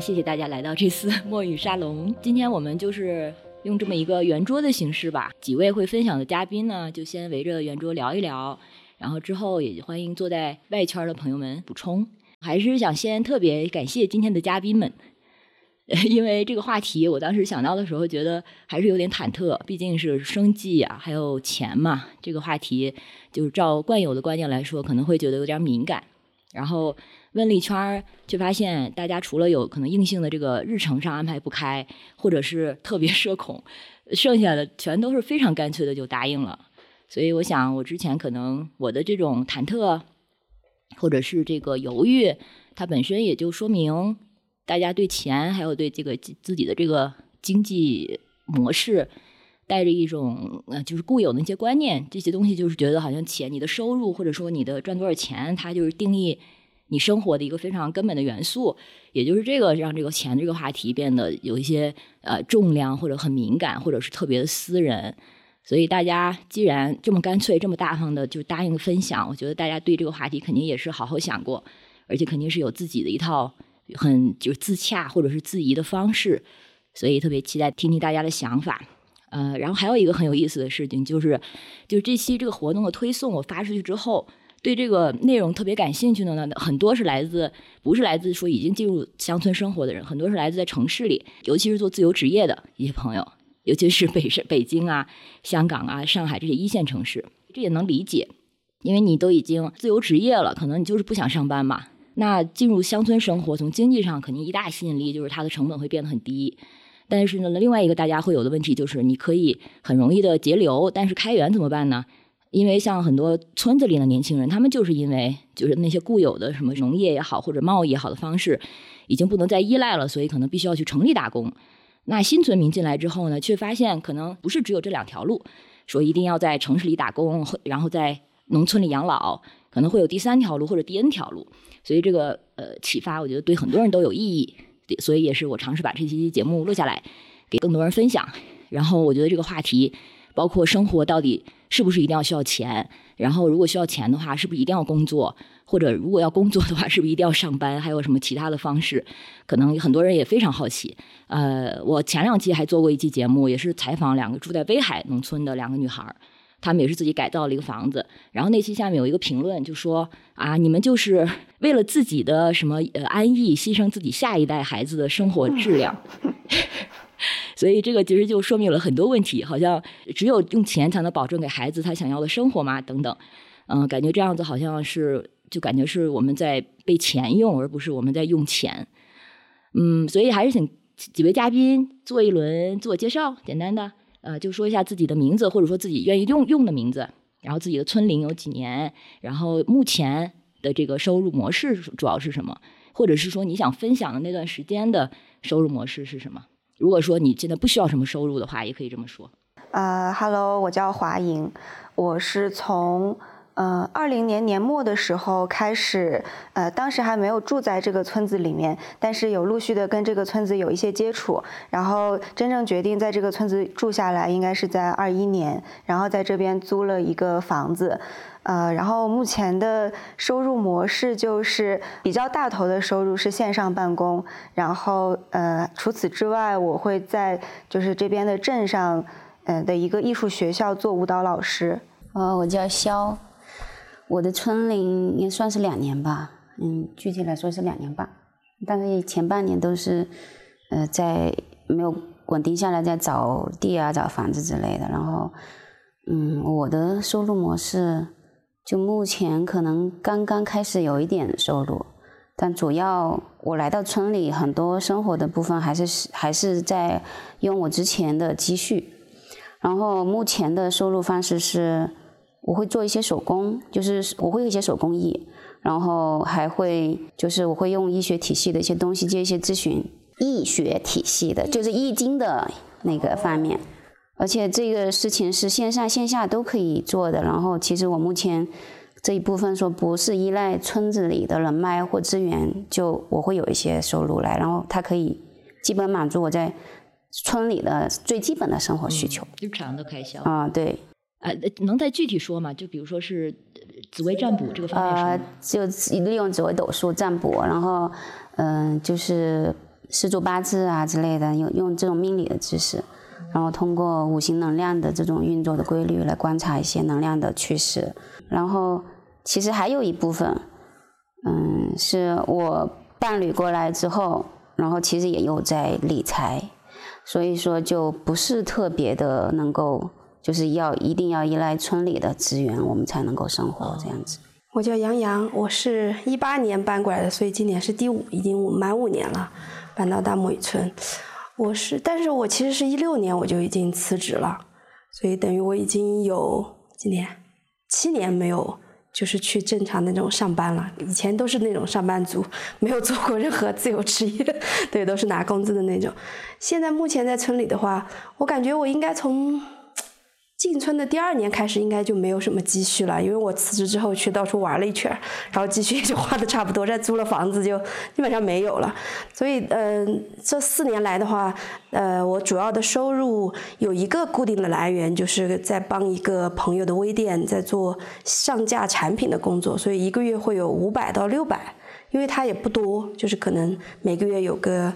谢谢大家来到这次 墨雨沙龙。今天我们就是用这么一个圆桌的形式吧，几位会分享的嘉宾呢，就先围着圆桌聊一聊，然后之后也欢迎坐在外圈的朋友们补充。还是想先特别感谢今天的嘉宾们，因为这个话题我当时想到的时候，觉得还是有点忐忑，毕竟是生计啊，还有钱嘛，这个话题就是照惯有的观念来说，可能会觉得有点敏感。然后问了一圈儿，就发现大家除了有可能硬性的这个日程上安排不开，或者是特别社恐，剩下的全都是非常干脆的就答应了。所以我想，我之前可能我的这种忐忑，或者是这个犹豫，它本身也就说明大家对钱还有对这个自己的这个经济模式带着一种呃，就是固有的一些观念，这些东西就是觉得好像钱、你的收入或者说你的赚多少钱，它就是定义你生活的一个非常根本的元素。也就是这个让这个钱这个话题变得有一些呃重量或者很敏感，或者是特别的私人。所以大家既然这么干脆、这么大方的就答应分享，我觉得大家对这个话题肯定也是好好想过，而且肯定是有自己的一套很就自洽或者是自疑的方式。所以特别期待听听大家的想法。呃，然后还有一个很有意思的事情，就是就这期这个活动的推送我发出去之后，对这个内容特别感兴趣的呢，很多是来自不是来自说已经进入乡村生活的人，很多是来自在城市里，尤其是做自由职业的一些朋友。尤其是北是北京啊、香港啊、上海这些一线城市，这也能理解，因为你都已经自由职业了，可能你就是不想上班嘛。那进入乡村生活，从经济上肯定一大吸引力就是它的成本会变得很低。但是呢，另外一个大家会有的问题就是，你可以很容易的节流，但是开源怎么办呢？因为像很多村子里的年轻人，他们就是因为就是那些固有的什么农业也好或者贸易也好的方式，已经不能再依赖了，所以可能必须要去城里打工。那新村民进来之后呢，却发现可能不是只有这两条路，说一定要在城市里打工，然后在农村里养老，可能会有第三条路或者第 N 条路。所以这个呃启发，我觉得对很多人都有意义。所以也是我尝试把这期节目录下来，给更多人分享。然后我觉得这个话题，包括生活到底是不是一定要需要钱，然后如果需要钱的话，是不是一定要工作？或者如果要工作的话，是不是一定要上班？还有什么其他的方式？可能很多人也非常好奇。呃，我前两期还做过一期节目，也是采访两个住在威海农村的两个女孩儿，她们也是自己改造了一个房子。然后那期下面有一个评论就说：“啊，你们就是为了自己的什么呃安逸，牺牲自己下一代孩子的生活质量。” 所以这个其实就说明了很多问题，好像只有用钱才能保证给孩子他想要的生活嘛？等等。嗯，感觉这样子好像是。就感觉是我们在被钱用，而不是我们在用钱。嗯，所以还是请几位嘉宾做一轮自我介绍，简单的，呃，就说一下自己的名字，或者说自己愿意用用的名字，然后自己的村龄有几年，然后目前的这个收入模式主要是什么，或者是说你想分享的那段时间的收入模式是什么？如果说你现在不需要什么收入的话，也可以这么说。呃哈喽，我叫华莹，我是从。嗯，二零年年末的时候开始，呃，当时还没有住在这个村子里面，但是有陆续的跟这个村子有一些接触，然后真正决定在这个村子住下来，应该是在二一年，然后在这边租了一个房子，呃，然后目前的收入模式就是比较大头的收入是线上办公，然后呃，除此之外，我会在就是这边的镇上，嗯的一个艺术学校做舞蹈老师。呃，我叫肖。我的村龄也算是两年吧，嗯，具体来说是两年半，但是前半年都是，呃，在没有稳定下来，在找地啊、找房子之类的。然后，嗯，我的收入模式就目前可能刚刚开始有一点收入，但主要我来到村里，很多生活的部分还是还是在用我之前的积蓄。然后目前的收入方式是。我会做一些手工，就是我会一些手工艺，然后还会就是我会用医学体系的一些东西接一些咨询，医学体系的，就是易经的那个方面，而且这个事情是线上线下都可以做的。然后其实我目前这一部分说不是依赖村子里的人脉或资源，就我会有一些收入来，然后它可以基本满足我在村里的最基本的生活需求，日常的开销啊，对。呃，能再具体说吗？就比如说是紫微占卜这个方面呃，就利用紫微斗数占卜，然后嗯，就是四柱八字啊之类的，用用这种命理的知识，然后通过五行能量的这种运作的规律来观察一些能量的趋势。然后其实还有一部分，嗯，是我伴侣过来之后，然后其实也有在理财，所以说就不是特别的能够，就是要一定要依赖村里的资源，我们才能够生活这样子。我叫杨洋，我是一八年搬过来的，所以今年是第五，已经满五年了，搬到大木雨村。我是，但是我其实是一六年我就已经辞职了，所以等于我已经有几年，七年没有就是去正常那种上班了。以前都是那种上班族，没有做过任何自由职业，对，都是拿工资的那种。现在目前在村里的话，我感觉我应该从。进村的第二年开始，应该就没有什么积蓄了，因为我辞职之后去到处玩了一圈，然后积蓄也就花的差不多，再租了房子就基本上没有了。所以，嗯，这四年来的话，呃，我主要的收入有一个固定的来源，就是在帮一个朋友的微店在做上架产品的工作，所以一个月会有五百到六百，因为它也不多，就是可能每个月有个。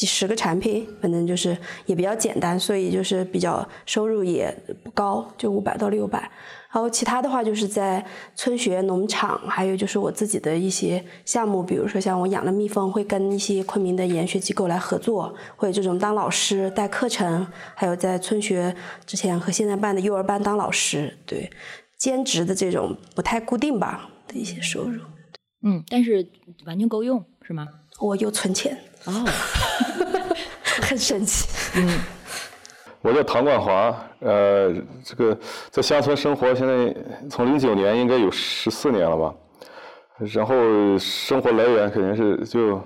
几十个产品，反正就是也比较简单，所以就是比较收入也不高，就五百到六百。然后其他的话就是在村学、农场，还有就是我自己的一些项目，比如说像我养了蜜蜂，会跟一些昆明的研学机构来合作，或者这种当老师带课程，还有在村学之前和现在办的幼儿班当老师，对兼职的这种不太固定吧的一些收入。嗯，但是完全够用，是吗？我又存钱。哦，很神奇。嗯，我叫唐冠华，呃，这个在乡村生活，现在从零九年应该有十四年了吧。然后生活来源肯定是就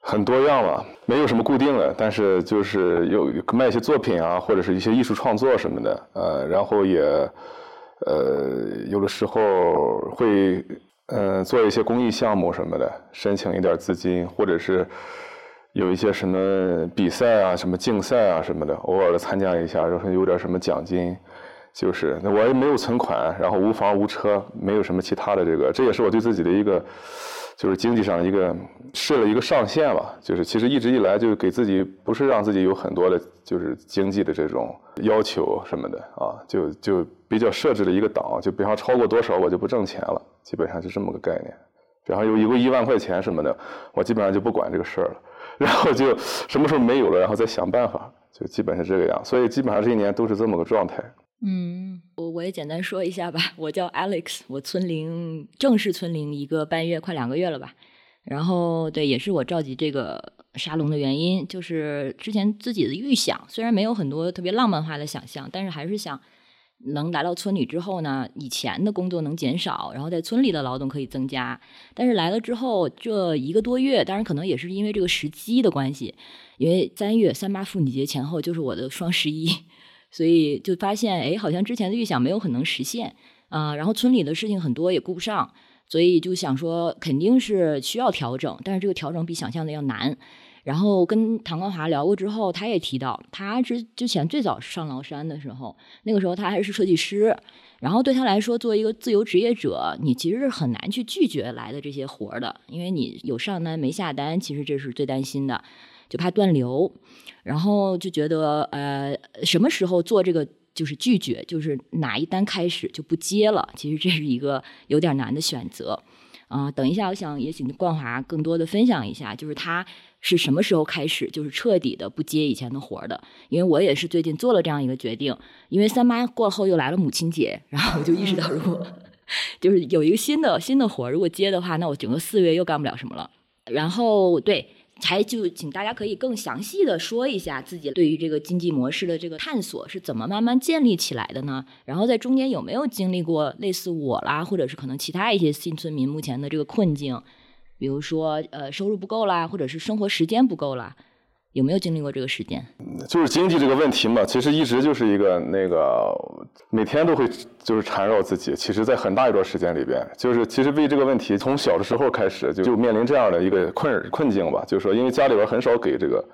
很多样了，没有什么固定的，但是就是有卖一些作品啊，或者是一些艺术创作什么的，呃，然后也呃有的时候会。嗯，做一些公益项目什么的，申请一点资金，或者是有一些什么比赛啊、什么竞赛啊什么的，偶尔的参加一下，然后有点什么奖金。就是那我也没有存款，然后无房无车，没有什么其他的这个，这也是我对自己的一个，就是经济上一个设了一个上限吧。就是其实一直以来就给自己不是让自己有很多的，就是经济的这种要求什么的啊，就就比较设置了一个档，就比方超过多少我就不挣钱了。基本上是这么个概念，比方有一个一万块钱什么的，我基本上就不管这个事儿了，然后就什么时候没有了，然后再想办法，就基本是这个样。所以基本上这一年都是这么个状态。嗯，我我也简单说一下吧，我叫 Alex，我村龄正式村龄一个半月，快两个月了吧。然后对，也是我召集这个沙龙的原因，就是之前自己的预想，虽然没有很多特别浪漫化的想象，但是还是想。能来到村里之后呢，以前的工作能减少，然后在村里的劳动可以增加。但是来了之后，这一个多月，当然可能也是因为这个时机的关系，因为三月三八妇女节前后就是我的双十一，所以就发现，哎，好像之前的预想没有很能实现啊。然后村里的事情很多也顾不上，所以就想说肯定是需要调整，但是这个调整比想象的要难。然后跟唐光华聊过之后，他也提到，他之之前最早上崂山的时候，那个时候他还是设计师，然后对他来说，作为一个自由职业者，你其实是很难去拒绝来的这些活儿的，因为你有上单没下单，其实这是最担心的，就怕断流，然后就觉得，呃，什么时候做这个就是拒绝，就是哪一单开始就不接了，其实这是一个有点难的选择，啊，等一下，我想也请冠华更多的分享一下，就是他。是什么时候开始就是彻底的不接以前的活儿的？因为我也是最近做了这样一个决定，因为三八过后又来了母亲节，然后我就意识到，如果 就是有一个新的新的活儿，如果接的话，那我整个四月又干不了什么了。然后对，还就请大家可以更详细的说一下自己对于这个经济模式的这个探索是怎么慢慢建立起来的呢？然后在中间有没有经历过类似我啦，或者是可能其他一些新村民目前的这个困境？比如说，呃，收入不够啦，或者是生活时间不够啦，有没有经历过这个时间？就是经济这个问题嘛，其实一直就是一个那个每天都会就是缠绕自己。其实，在很大一段时间里边，就是其实为这个问题，从小的时候开始就就面临这样的一个困困境吧。就是说，因为家里边很少给这个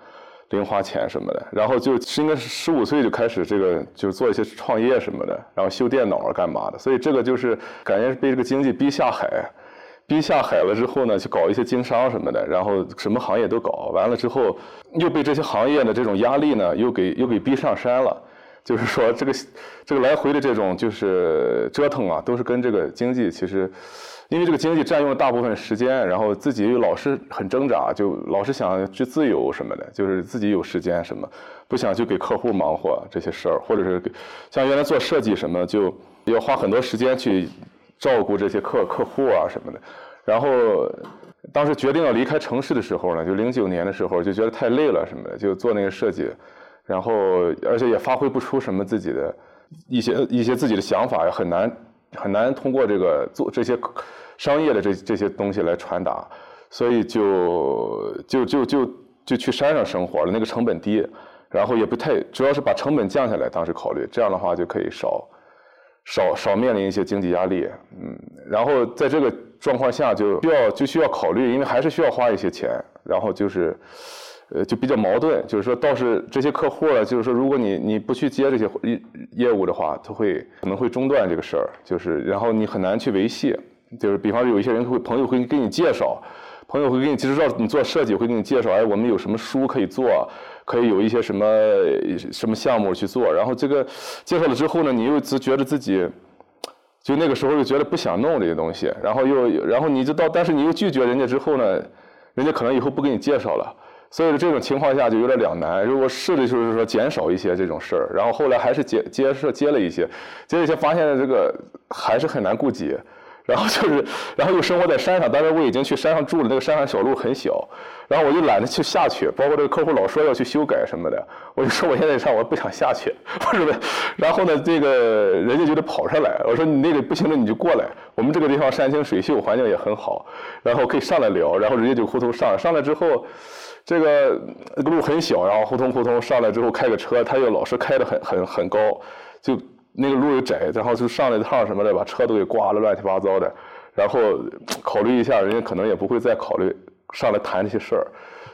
零花钱什么的，然后就是应该是十五岁就开始这个就是做一些创业什么的，然后修电脑啊干嘛的。所以这个就是感觉是被这个经济逼下海。逼下海了之后呢，去搞一些经商什么的，然后什么行业都搞完了之后，又被这些行业的这种压力呢，又给又给逼上山了。就是说，这个这个来回的这种就是折腾啊，都是跟这个经济其实，因为这个经济占用了大部分时间，然后自己又老是很挣扎，就老是想去自由什么的，就是自己有时间什么，不想去给客户忙活这些事儿，或者是给像原来做设计什么，就要花很多时间去。照顾这些客客户啊什么的，然后当时决定要离开城市的时候呢，就零九年的时候就觉得太累了什么的，就做那个设计，然后而且也发挥不出什么自己的一些一些自己的想法，也很难很难通过这个做这些商业的这这些东西来传达，所以就就就就就去山上生活了，那个成本低，然后也不太主要是把成本降下来，当时考虑这样的话就可以少。少少面临一些经济压力，嗯，然后在这个状况下就需要就需要考虑，因为还是需要花一些钱，然后就是，呃，就比较矛盾，就是说倒是这些客户呢，就是说如果你你不去接这些业业务的话，他会可能会中断这个事儿，就是然后你很难去维系，就是比方说有一些人会朋友会给你介绍，朋友会给你其实知道你做设计会给你介绍，哎，我们有什么书可以做。可以有一些什么什么项目去做，然后这个介绍了之后呢，你又只觉得自己，就那个时候又觉得不想弄这些东西，然后又然后你就到，但是你又拒绝人家之后呢，人家可能以后不给你介绍了，所以这种情况下就有点两难。如果试的就是说减少一些这种事儿，然后后来还是接接受接了一些，接了一些发现这个还是很难顾及。然后就是，然后又生活在山上。当时我已经去山上住了，那个山上小路很小，然后我就懒得去下去。包括这个客户老说要去修改什么的，我就说我现在上我不想下去，不是然后呢，这个人家就得跑上来。我说你那个不行了你就过来，我们这个地方山清水秀，环境也很好，然后可以上来聊。然后人家就呼通上来，上来之后，这个路很小，然后呼通呼通上来之后开个车，他又老是开的很很很高，就。那个路又窄，然后就上了一趟什么的，把车都给刮了，乱七八糟的。然后考虑一下，人家可能也不会再考虑上来谈这些事儿，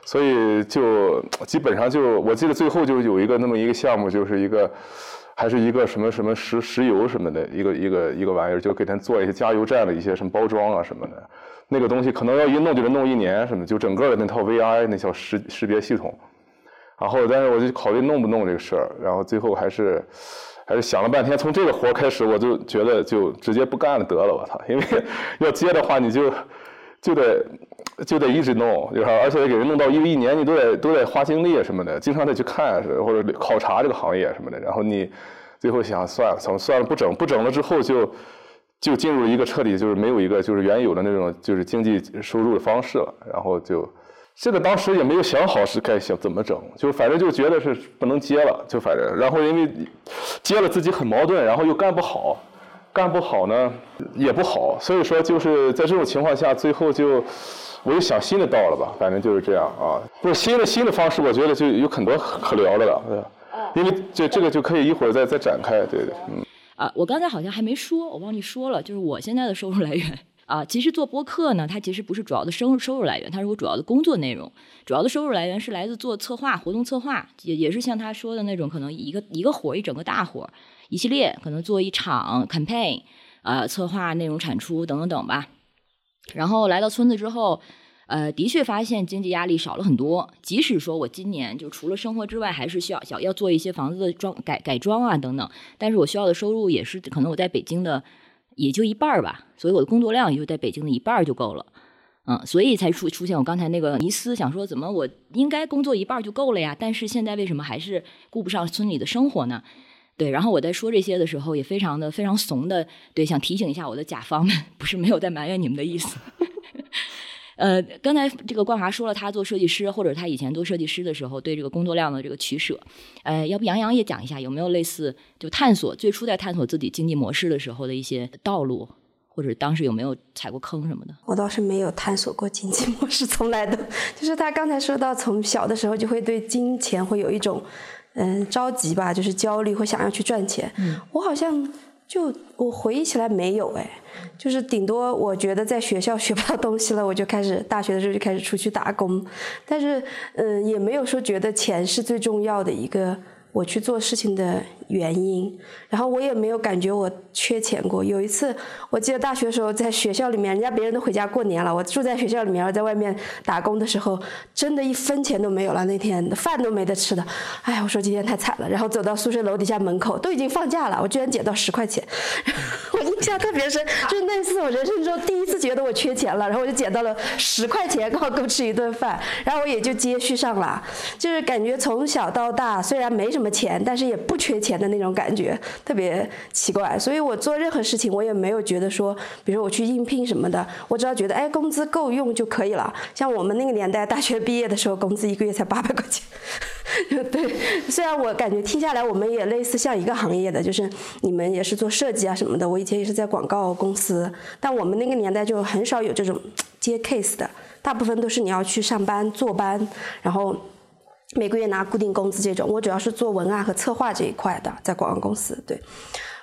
所以就基本上就，我记得最后就有一个那么一个项目，就是一个还是一个什么什么石石油什么的一个一个一个玩意儿，就给他做一些加油站的一些什么包装啊什么的。那个东西可能要一弄就得弄一年什么，就整个的那套 VI 那套识识别系统。然后，但是我就考虑弄不弄这个事儿，然后最后还是。还是想了半天，从这个活开始，我就觉得就直接不干了得了，我操！因为 要接的话，你就就得就得一直弄，就是而且给人弄到一一年，你都得都得花精力什么的，经常得去看或者考察这个行业什么的。然后你最后想算了，算算了，不整不整了之后，就就进入一个彻底就是没有一个就是原有的那种就是经济收入的方式了，然后就。这个当时也没有想好是该想怎么整，就反正就觉得是不能接了，就反正，然后因为接了自己很矛盾，然后又干不好，干不好呢也不好，所以说就是在这种情况下，最后就我又想新的道了吧，反正就是这样啊。不是新的新的方式，我觉得就有很多可聊的了，对因为这这个就可以一会儿再再展开，对对，嗯。啊，我刚才好像还没说，我忘记说了，就是我现在的收入来源。啊，其实做播客呢，它其实不是主要的收入收入来源，它是我主要的工作内容。主要的收入来源是来自做策划、活动策划，也也是像他说的那种，可能一个一个活一整个大活一系列，可能做一场 campaign，呃，策划、内容产出等等等吧。然后来到村子之后，呃，的确发现经济压力少了很多。即使说我今年就除了生活之外，还是需要想要做一些房子的装改改装啊等等，但是我需要的收入也是可能我在北京的。也就一半吧，所以我的工作量也就在北京的一半就够了，嗯，所以才出出现我刚才那个迷思，想说怎么我应该工作一半就够了呀？但是现在为什么还是顾不上村里的生活呢？对，然后我在说这些的时候，也非常的非常怂的，对，想提醒一下我的甲方们，不是没有在埋怨你们的意思。呃，刚才这个冠华说了，他做设计师或者他以前做设计师的时候，对这个工作量的这个取舍，呃，要不杨洋也讲一下，有没有类似就探索最初在探索自己经济模式的时候的一些道路，或者当时有没有踩过坑什么的？我倒是没有探索过经济模式，从来都就是他刚才说到，从小的时候就会对金钱会有一种嗯着急吧，就是焦虑，会想要去赚钱。嗯，我好像。就我回忆起来没有哎，就是顶多我觉得在学校学不到东西了，我就开始大学的时候就开始出去打工，但是嗯也没有说觉得钱是最重要的一个我去做事情的原因，然后我也没有感觉我缺钱过。有一次，我记得大学的时候在学校里面，人家别人都回家过年了，我住在学校里面，我在外面打工的时候，真的一分钱都没有了。那天饭都没得吃的，哎呀，我说今天太惨了。然后走到宿舍楼底下门口，都已经放假了，我居然捡到十块钱，我印象特别深，就是那次我人生中第一次觉得我缺钱了，然后我就捡到了十块钱，刚好够吃一顿饭，然后我也就接续上了，就是感觉从小到大虽然没。什么钱，但是也不缺钱的那种感觉，特别奇怪。所以我做任何事情，我也没有觉得说，比如说我去应聘什么的，我只要觉得哎，工资够用就可以了。像我们那个年代，大学毕业的时候，工资一个月才八百块钱。对，虽然我感觉听下来，我们也类似像一个行业的，就是你们也是做设计啊什么的。我以前也是在广告公司，但我们那个年代就很少有这种 接 case 的，大部分都是你要去上班坐班，然后。每个月拿固定工资这种，我主要是做文案和策划这一块的，在广告公司。对，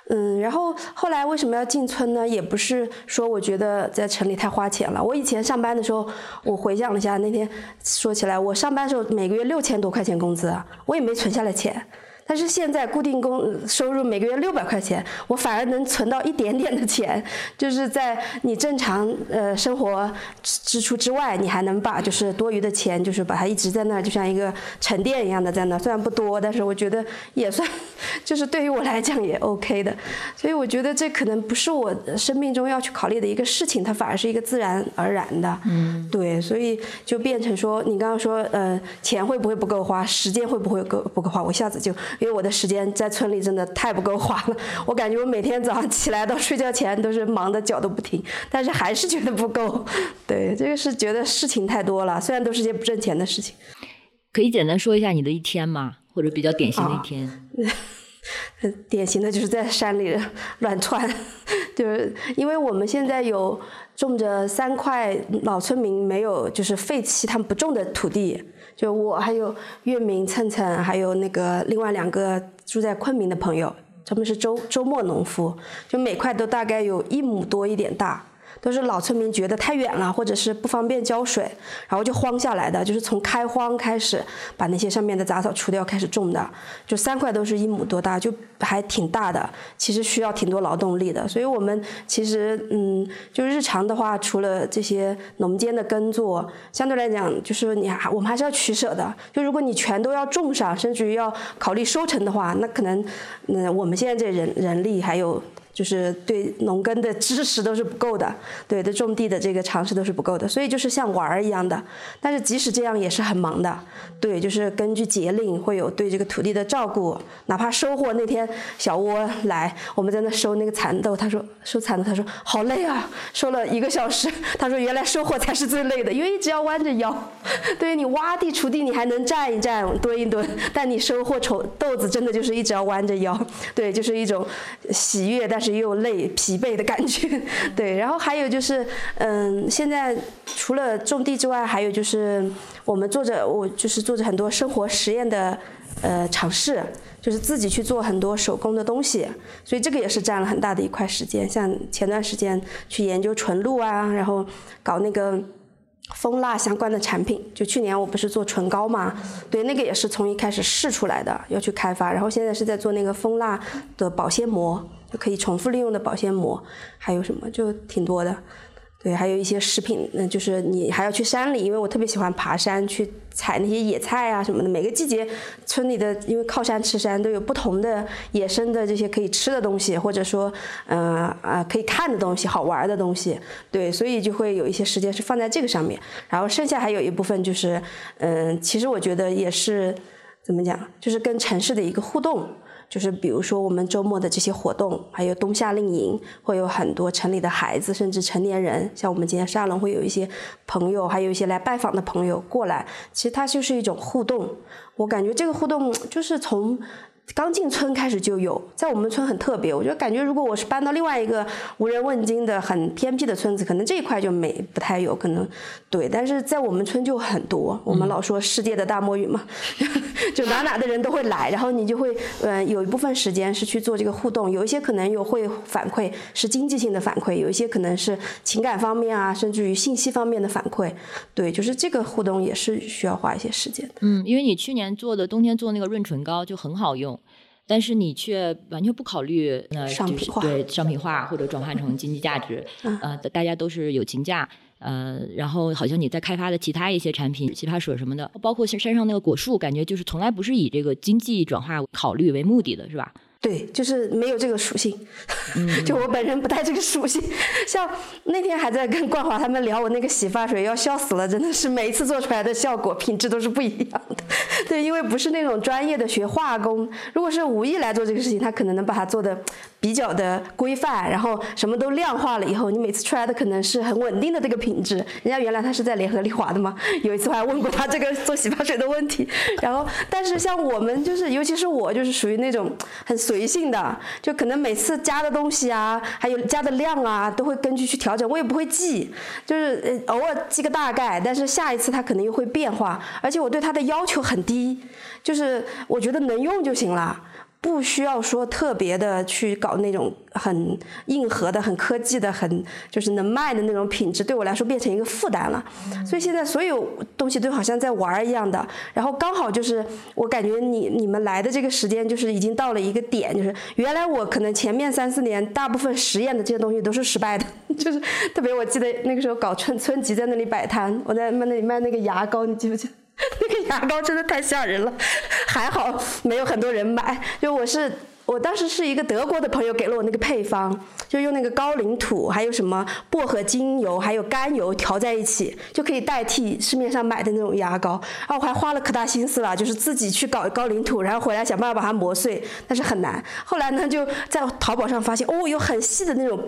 嗯，然后后来为什么要进村呢？也不是说我觉得在城里太花钱了。我以前上班的时候，我回想了一下，那天说起来，我上班的时候每个月六千多块钱工资，我也没存下来钱。但是现在固定工收入每个月六百块钱，我反而能存到一点点的钱，就是在你正常呃生活支出之外，你还能把就是多余的钱，就是把它一直在那儿，就像一个沉淀一样的在那儿。虽然不多，但是我觉得也算，就是对于我来讲也 OK 的。所以我觉得这可能不是我生命中要去考虑的一个事情，它反而是一个自然而然的。嗯，对，所以就变成说，你刚刚说呃钱会不会不够花，时间会不会够不够花，我一下子就。因为我的时间在村里真的太不够花了，我感觉我每天早上起来到睡觉前都是忙的脚都不停，但是还是觉得不够。对，这个是觉得事情太多了，虽然都是些不挣钱的事情。可以简单说一下你的一天吗？或者比较典型的一天？典型的就是在山里乱窜，就是因为我们现在有种着三块老村民没有就是废弃他们不种的土地。就我还有月明蹭蹭，还有那个另外两个住在昆明的朋友，他们是周周末农夫，就每块都大概有一亩多一点大。都是老村民觉得太远了，或者是不方便浇水，然后就荒下来的，就是从开荒开始把那些上面的杂草除掉开始种的，就三块都是一亩多大，就还挺大的。其实需要挺多劳动力的，所以我们其实嗯，就日常的话，除了这些农间的耕作，相对来讲，就是你还我们还是要取舍的。就如果你全都要种上，甚至于要考虑收成的话，那可能嗯，我们现在这人人力还有。就是对农耕的知识都是不够的，对对种地的这个常识都是不够的，所以就是像玩儿一样的。但是即使这样也是很忙的，对，就是根据节令会有对这个土地的照顾。哪怕收获那天小窝来，我们在那收那个蚕豆，他说收蚕豆，他说好累啊，收了一个小时。他说原来收获才是最累的，因为一直要弯着腰。对你挖地锄地你还能站一站蹲一蹲，但你收获丑豆子真的就是一直要弯着腰。对，就是一种喜悦，但。是又累疲惫的感觉，对，然后还有就是，嗯，现在除了种地之外，还有就是我们做着，我就是做着很多生活实验的呃尝试，就是自己去做很多手工的东西，所以这个也是占了很大的一块时间。像前段时间去研究纯露啊，然后搞那个。蜂蜡相关的产品，就去年我不是做唇膏嘛，对，那个也是从一开始试出来的，要去开发，然后现在是在做那个蜂蜡的保鲜膜，可以重复利用的保鲜膜，还有什么就挺多的。对，还有一些食品，那就是你还要去山里，因为我特别喜欢爬山，去采那些野菜啊什么的。每个季节，村里的因为靠山吃山，都有不同的野生的这些可以吃的东西，或者说，嗯啊可以看的东西，好玩的东西。对，所以就会有一些时间是放在这个上面。然后剩下还有一部分就是，嗯，其实我觉得也是怎么讲，就是跟城市的一个互动。就是比如说我们周末的这些活动，还有冬夏令营，会有很多城里的孩子，甚至成年人，像我们今天沙龙会有一些朋友，还有一些来拜访的朋友过来。其实它就是一种互动，我感觉这个互动就是从。刚进村开始就有，在我们村很特别。我就感觉，如果我是搬到另外一个无人问津的很偏僻的村子，可能这一块就没不太有可能。对，但是在我们村就很多。我们老说世界的大魔芋嘛，就哪哪的人都会来，然后你就会呃有一部分时间是去做这个互动，有一些可能有会反馈是经济性的反馈，有一些可能是情感方面啊，甚至于信息方面的反馈。对，就是这个互动也是需要花一些时间的。嗯，因为你去年做的冬天做那个润唇膏就很好用。但是你却完全不考虑那商品化，对商品化或者转化成经济价值，呃，大家都是友情价，呃，然后好像你在开发的其他一些产品，洗发水什么的，包括山上那个果树，感觉就是从来不是以这个经济转化考虑为目的的，是吧？对，就是没有这个属性，就我本人不带这个属性。像那天还在跟冠华他们聊我那个洗发水，要笑死了，真的是每一次做出来的效果品质都是不一样的。对，因为不是那种专业的学化工，如果是无意来做这个事情，他可能能把它做的比较的规范，然后什么都量化了以后，你每次出来的可能是很稳定的这个品质。人家原来他是在联合利华的嘛，有一次我还问过他这个做洗发水的问题。然后，但是像我们就是，尤其是我就是属于那种很。随性的，就可能每次加的东西啊，还有加的量啊，都会根据去调整。我也不会记，就是偶尔记个大概，但是下一次它可能又会变化。而且我对它的要求很低，就是我觉得能用就行了。不需要说特别的去搞那种很硬核的、很科技的、很就是能卖的那种品质，对我来说变成一个负担了。所以现在所有东西都好像在玩儿一样的。然后刚好就是我感觉你你们来的这个时间就是已经到了一个点，就是原来我可能前面三四年大部分实验的这些东西都是失败的，就是特别我记得那个时候搞村村集在那里摆摊，我在卖那里卖那个牙膏，你记不记得？那个牙膏真的太吓人了，还好没有很多人买。就我是我当时是一个德国的朋友给了我那个配方，就用那个高岭土，还有什么薄荷精油，还有甘油调在一起，就可以代替市面上买的那种牙膏。然后我还花了可大心思了，就是自己去搞高岭土，然后回来想办法把它磨碎，但是很难。后来呢，就在淘宝上发现，哦，有很细的那种。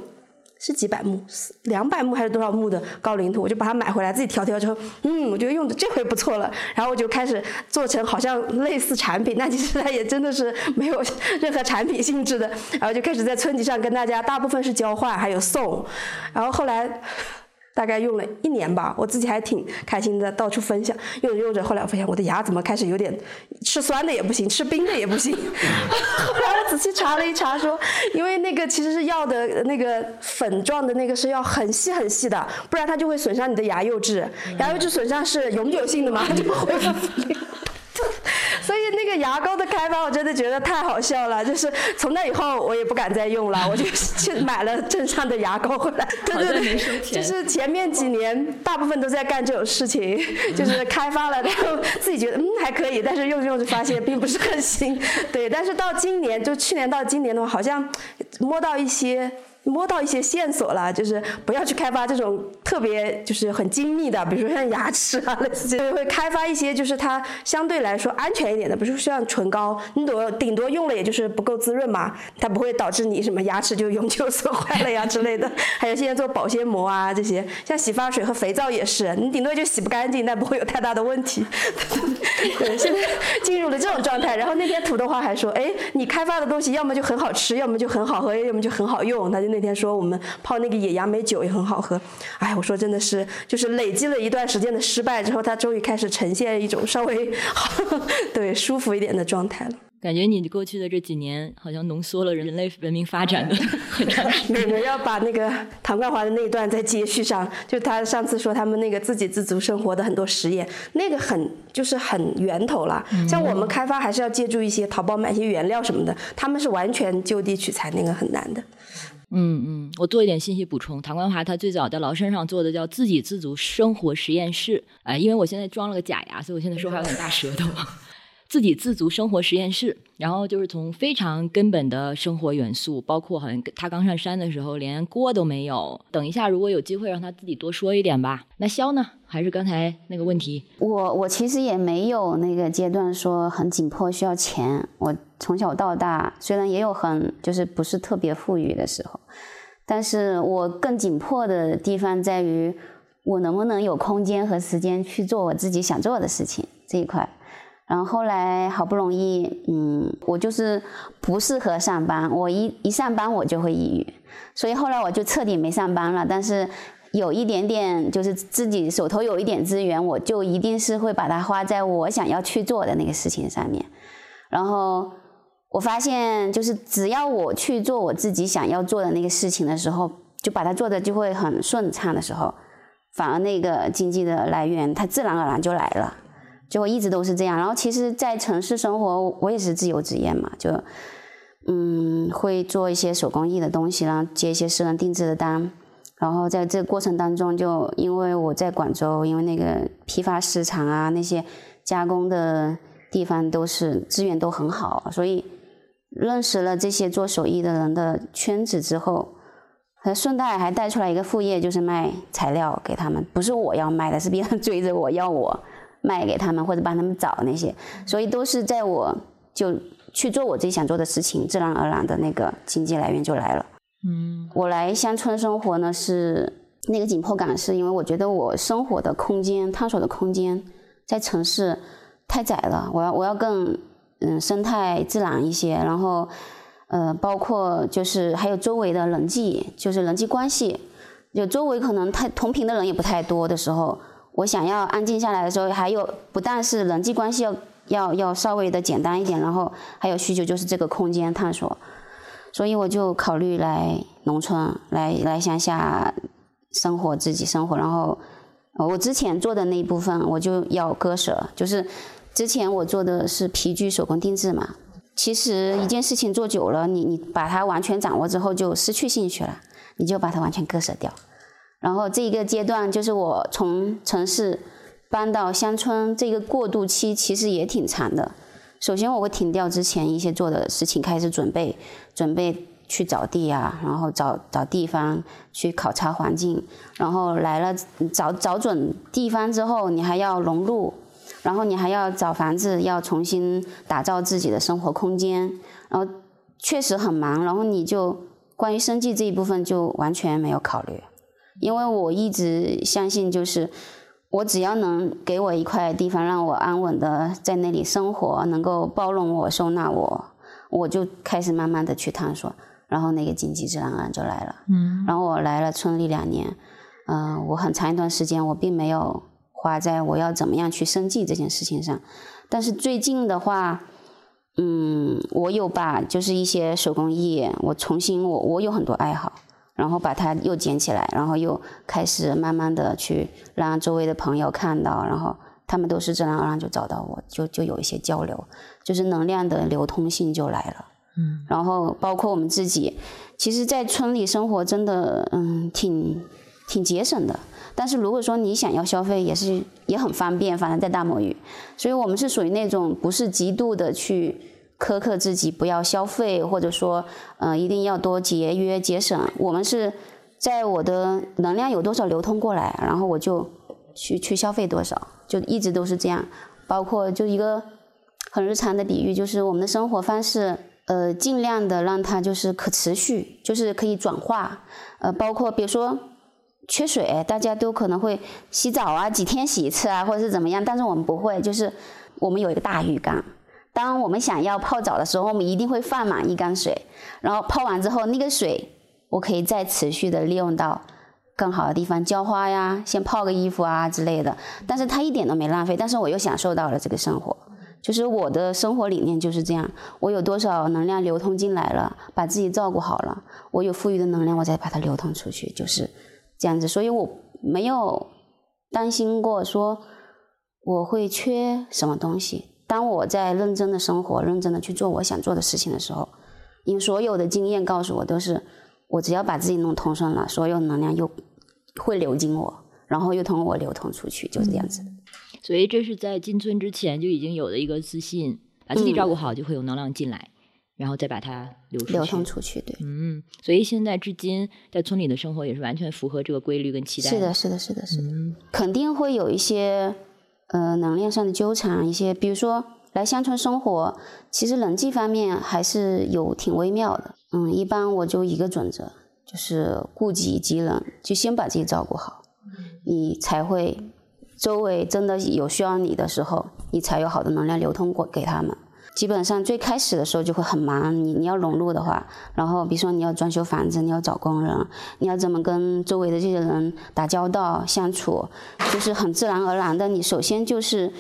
是几百亩，两百亩还是多少亩的高岭土，我就把它买回来自己调调之后，嗯，我觉得用的这回不错了，然后我就开始做成好像类似产品，那其实它也真的是没有 任何产品性质的，然后就开始在村集上跟大家，大部分是交换，还有送，然后后来。大概用了一年吧，我自己还挺开心的，到处分享。用着用着，后来我发现我的牙怎么开始有点吃酸的也不行，吃冰的也不行。后来我仔细查了一查，说因为那个其实是药的那个粉状的那个是要很细很细的，不然它就会损伤你的牙釉质。牙釉质损伤是永久性的嘛，它就不会。所以那个牙膏的开发，我真的觉得太好笑了。就是从那以后，我也不敢再用了，我就去买了镇上的牙膏回来。对对对，就是前面几年大部分都在干这种事情，就是开发了，然后自己觉得嗯还可以，但是用着用着发现并不是很行。对，但是到今年，就去年到今年的话，好像摸到一些。摸到一些线索了，就是不要去开发这种特别就是很精密的，比如说像牙齿啊，类似这些，会开发一些就是它相对来说安全一点的，比如说像唇膏，你多顶多用了也就是不够滋润嘛，它不会导致你什么牙齿就永久损坏了呀之类的。还有现在做保鲜膜啊这些，像洗发水和肥皂也是，你顶多就洗不干净，但不会有太大的问题。对，现在进入了这种状态。然后那天土豆花还说，哎，你开发的东西要么就很好吃，要么就很好喝，要么就很好用，他就。那天说我们泡那个野杨梅酒也很好喝，哎，我说真的是，就是累积了一段时间的失败之后，他终于开始呈现一种稍微 对舒服一点的状态了。感觉你过去的这几年好像浓缩了人类文明发展的很长时间。你们要把那个唐冠华的那一段再接续上，就他上次说他们那个自给自足生活的很多实验，那个很就是很源头了。像我们开发还是要借助一些淘宝买一些原料什么的，他们是完全就地取材，那个很难的。嗯嗯，我做一点信息补充。唐冠华他最早在崂山上做的叫自给自足生活实验室。哎，因为我现在装了个假牙，所以我现在说话有点大舌头。自给自足生活实验室，然后就是从非常根本的生活元素，包括好像他刚上山的时候连锅都没有。等一下，如果有机会让他自己多说一点吧。那肖呢？还是刚才那个问题？我我其实也没有那个阶段说很紧迫需要钱。我从小到大虽然也有很就是不是特别富裕的时候，但是我更紧迫的地方在于我能不能有空间和时间去做我自己想做的事情这一块。然后后来好不容易，嗯，我就是不适合上班，我一一上班我就会抑郁，所以后来我就彻底没上班了。但是有一点点，就是自己手头有一点资源，我就一定是会把它花在我想要去做的那个事情上面。然后我发现，就是只要我去做我自己想要做的那个事情的时候，就把它做的就会很顺畅的时候，反而那个经济的来源它自然而然就来了。就一直都是这样。然后其实，在城市生活，我也是自由职业嘛，就嗯会做一些手工艺的东西，然后接一些私人定制的单。然后在这过程当中，就因为我在广州，因为那个批发市场啊，那些加工的地方都是资源都很好，所以认识了这些做手艺的人的圈子之后，还顺带还带出来一个副业，就是卖材料给他们。不是我要卖的，是别人 追着我要我卖给他们，或者帮他们找那些，所以都是在我就去做我自己想做的事情，自然而然的那个经济来源就来了。嗯，我来乡村生活呢，是那个紧迫感，是因为我觉得我生活的空间、探索的空间在城市太窄了。我要我要更嗯生态自然一些，然后呃包括就是还有周围的人际，就是人际关系，就周围可能太同频的人也不太多的时候，我想要安静下来的时候，还有不但是人际关系要要要稍微的简单一点，然后还有需求就是这个空间探索。所以我就考虑来农村，来来乡下生活，自己生活。然后我之前做的那一部分，我就要割舍。就是之前我做的是皮具手工定制嘛。其实一件事情做久了，你你把它完全掌握之后，就失去兴趣了，你就把它完全割舍掉。然后这一个阶段，就是我从城市搬到乡村这个过渡期，其实也挺长的。首先我会停掉之前一些做的事情，开始准备，准备去找地啊，然后找找地方去考察环境，然后来了找找准地方之后，你还要融入，然后你还要找房子，要重新打造自己的生活空间，然后确实很忙，然后你就关于生计这一部分就完全没有考虑，因为我一直相信就是。我只要能给我一块地方，让我安稳的在那里生活，能够包容我、收纳我，我就开始慢慢的去探索，然后那个经济自然而然就来了。嗯，然后我来了村里两年，嗯，我很长一段时间我并没有花在我要怎么样去生计这件事情上，但是最近的话，嗯，我有把就是一些手工艺，我重新我我有很多爱好。然后把它又捡起来，然后又开始慢慢的去让周围的朋友看到，然后他们都是自然而然就找到我，就就有一些交流，就是能量的流通性就来了。嗯，然后包括我们自己，其实，在村里生活真的嗯挺挺节省的，但是如果说你想要消费，也是也很方便，反正在大魔芋，所以我们是属于那种不是极度的去。苛刻自己不要消费，或者说，嗯，一定要多节约节省。我们是在我的能量有多少流通过来，然后我就去去消费多少，就一直都是这样。包括就一个很日常的比喻，就是我们的生活方式，呃，尽量的让它就是可持续，就是可以转化。呃，包括比如说缺水，大家都可能会洗澡啊，几天洗一次啊，或者是怎么样，但是我们不会，就是我们有一个大浴缸。当我们想要泡澡的时候，我们一定会放满一缸水，然后泡完之后，那个水我可以再持续的利用到更好的地方浇花呀，先泡个衣服啊之类的。但是它一点都没浪费，但是我又享受到了这个生活。就是我的生活理念就是这样，我有多少能量流通进来了，把自己照顾好了，我有富裕的能量，我再把它流通出去，就是这样子。所以我没有担心过说我会缺什么东西。当我在认真的生活、认真的去做我想做的事情的时候，因为所有的经验告诉我，都是我只要把自己弄通顺了，所有能量又会流进我，然后又通过我流通出去，就是这样子。所以这是在进村之前就已经有的一个自信，把自己照顾好，就会有能量进来，然后再把它流出去。流通出去，对。嗯，所以现在至今在村里的生活也是完全符合这个规律跟期待。是的，是的，是的，是的，肯定会有一些。呃，能量上的纠缠，一些，比如说来乡村生活，其实人际方面还是有挺微妙的。嗯，一般我就一个准则，就是顾己及人，就先把自己照顾好，你才会周围真的有需要你的时候，你才有好的能量流通过给他们。基本上最开始的时候就会很忙，你你要融入的话，然后比如说你要装修房子，你要找工人，你要怎么跟周围的这些人打交道相处，就是很自然而然的，你首先就是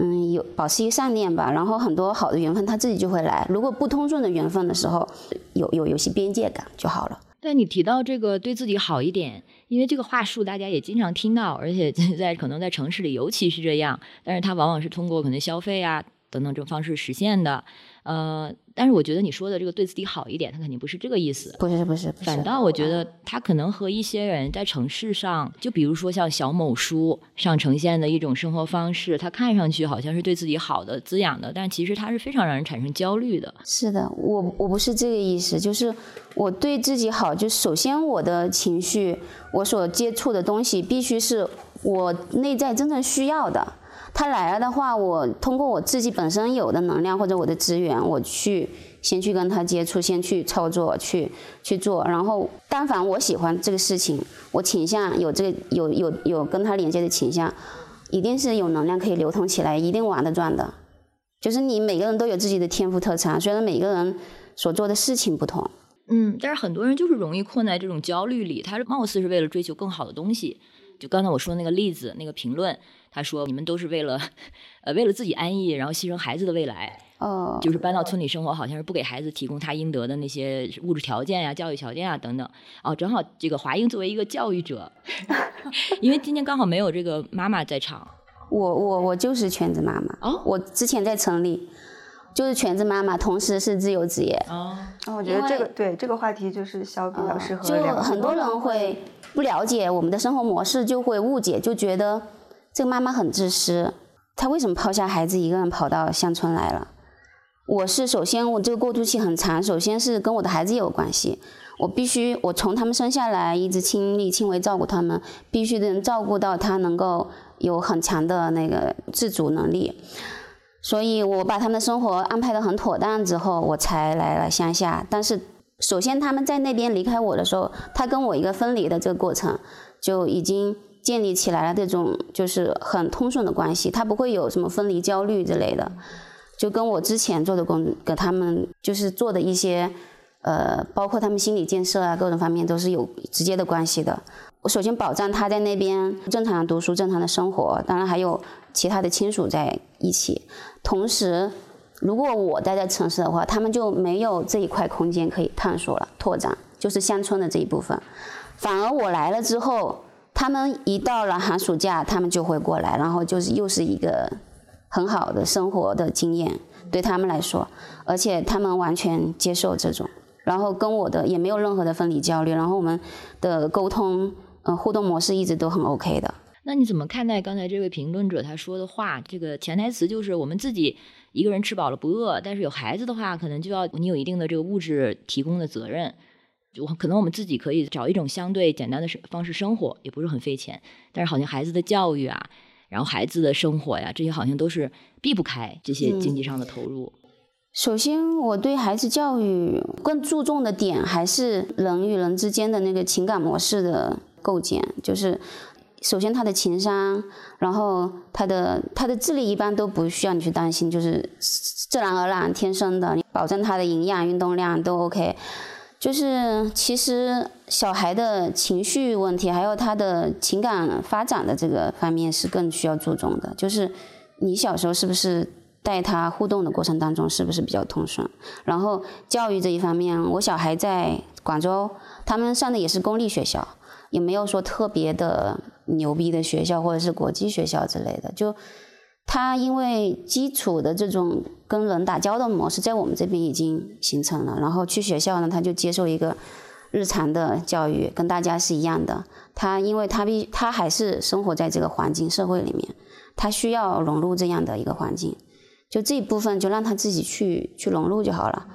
嗯有保持一个善念吧，然后很多好的缘分他自己就会来。如果不通顺的缘分的时候，有有有些边界感就好了。但你提到这个对自己好一点，因为这个话术大家也经常听到，而且在可能在城市里尤其是这样，但是它往往是通过可能消费啊。等等这种方式实现的，呃，但是我觉得你说的这个对自己好一点，他肯定不是这个意思。不是不是，反倒我觉得他可能和一些人在城市上，就比如说像小某书上呈现的一种生活方式，他看上去好像是对自己好的、滋养的，但其实他是非常让人产生焦虑的。是的，我我不是这个意思，就是我对自己好，就首先我的情绪，我所接触的东西必须是我内在真正需要的。他来了的话，我通过我自己本身有的能量或者我的资源，我去先去跟他接触，先去操作，去去做。然后，但凡我喜欢这个事情，我倾向有这个有有有跟他连接的倾向，一定是有能量可以流通起来，一定玩得转的。就是你每个人都有自己的天赋特长，虽然每个人所做的事情不同，嗯，但是很多人就是容易困在这种焦虑里，他貌似是为了追求更好的东西。就刚才我说的那个例子，那个评论，他说你们都是为了，呃，为了自己安逸，然后牺牲孩子的未来。哦。就是搬到村里生活，好像是不给孩子提供他应得的那些物质条件呀、教育条件啊等等。哦，正好这个华英作为一个教育者，因为今天刚好没有这个妈妈在场。我我我就是全职妈妈。哦。我之前在城里，就是全职妈妈，同时是自由职业。哦。我觉得这个对这个话题就是小比较适合就很多人会。不了解我们的生活模式，就会误解，就觉得这个妈妈很自私。她为什么抛下孩子一个人跑到乡村来了？我是首先我这个过渡期很长，首先是跟我的孩子有关系。我必须我从他们生下来一直亲力亲为照顾他们，必须能照顾到他能够有很强的那个自主能力。所以我把他们的生活安排的很妥当之后，我才来了乡下。但是。首先，他们在那边离开我的时候，他跟我一个分离的这个过程，就已经建立起来了这种就是很通顺的关系。他不会有什么分离焦虑之类的，就跟我之前做的工给他们就是做的一些，呃，包括他们心理建设啊，各种方面都是有直接的关系的。我首先保障他在那边正常的读书、正常的生活，当然还有其他的亲属在一起，同时。如果我待在城市的话，他们就没有这一块空间可以探索了、拓展，就是乡村的这一部分。反而我来了之后，他们一到了寒暑假，他们就会过来，然后就是又是一个很好的生活的经验，对他们来说，而且他们完全接受这种，然后跟我的也没有任何的分离焦虑，然后我们的沟通、呃互动模式一直都很 OK 的。那你怎么看待刚才这位评论者他说的话？这个潜台词就是我们自己。一个人吃饱了不饿，但是有孩子的话，可能就要你有一定的这个物质提供的责任。就可能我们自己可以找一种相对简单的生方式生活，也不是很费钱。但是好像孩子的教育啊，然后孩子的生活呀，这些好像都是避不开这些经济上的投入。首先，我对孩子教育更注重的点还是人与人之间的那个情感模式的构建，就是。首先，他的情商，然后他的他的智力一般都不需要你去担心，就是自然而然、天生的，你保证他的营养、运动量都 OK。就是其实小孩的情绪问题，还有他的情感发展的这个方面是更需要注重的。就是你小时候是不是带他互动的过程当中是不是比较通顺？然后教育这一方面，我小孩在广州，他们上的也是公立学校。也没有说特别的牛逼的学校或者是国际学校之类的，就他因为基础的这种跟人打交道模式在我们这边已经形成了，然后去学校呢，他就接受一个日常的教育，跟大家是一样的。他因为他必他还是生活在这个环境社会里面，他需要融入这样的一个环境，就这一部分就让他自己去去融入就好了。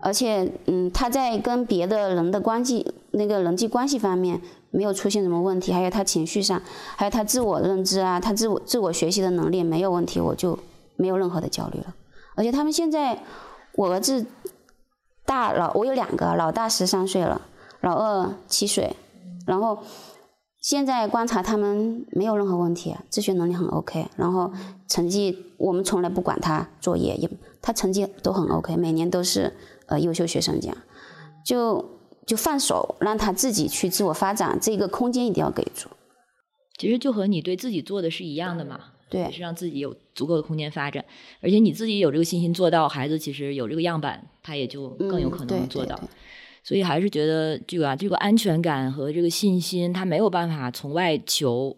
而且，嗯，他在跟别的人的关系那个人际关系方面。没有出现什么问题，还有他情绪上，还有他自我认知啊，他自我自我学习的能力没有问题，我就没有任何的焦虑了。而且他们现在，我儿子大老，我有两个，老大十三岁了，老二七岁，然后现在观察他们没有任何问题，自学能力很 OK，然后成绩我们从来不管他作业，也他成绩都很 OK，每年都是呃优秀学生奖，就就放手让他自己去自我发展，这个空间一定要给足。其实就和你对自己做的是一样的嘛，对，是让自己有足够的空间发展，而且你自己有这个信心做到，孩子其实有这个样板，他也就更有可能做到。所以还是觉得这个啊，这个安全感和这个信心，他没有办法从外求，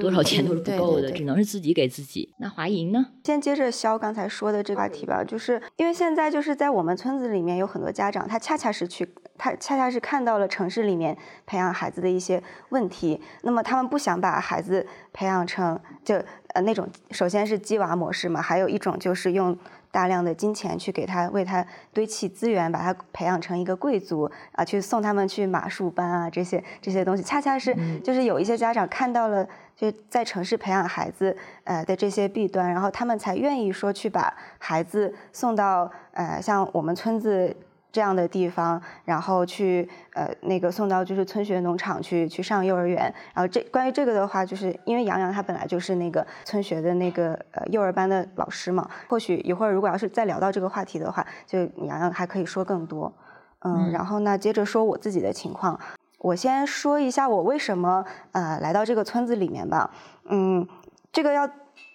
多少钱都是不够的，只能是自己给自己。那华莹呢？先接着肖刚才说的这个话题吧，就是因为现在就是在我们村子里面有很多家长，他恰恰是去，他恰恰是看到了城市里面培养孩子的一些问题，那么他们不想把孩子培养成就呃那种，首先是鸡娃模式嘛，还有一种就是用。大量的金钱去给他为他堆砌资源，把他培养成一个贵族啊，去送他们去马术班啊，这些这些东西，恰恰是就是有一些家长看到了就在城市培养孩子呃的这些弊端，然后他们才愿意说去把孩子送到呃像我们村子。这样的地方，然后去呃那个送到就是村学农场去去上幼儿园，然后这关于这个的话，就是因为杨洋他本来就是那个村学的那个呃幼儿班的老师嘛，或许一会儿如果要是再聊到这个话题的话，就杨洋还可以说更多，嗯，然后呢接着说我自己的情况，我先说一下我为什么呃来到这个村子里面吧，嗯，这个要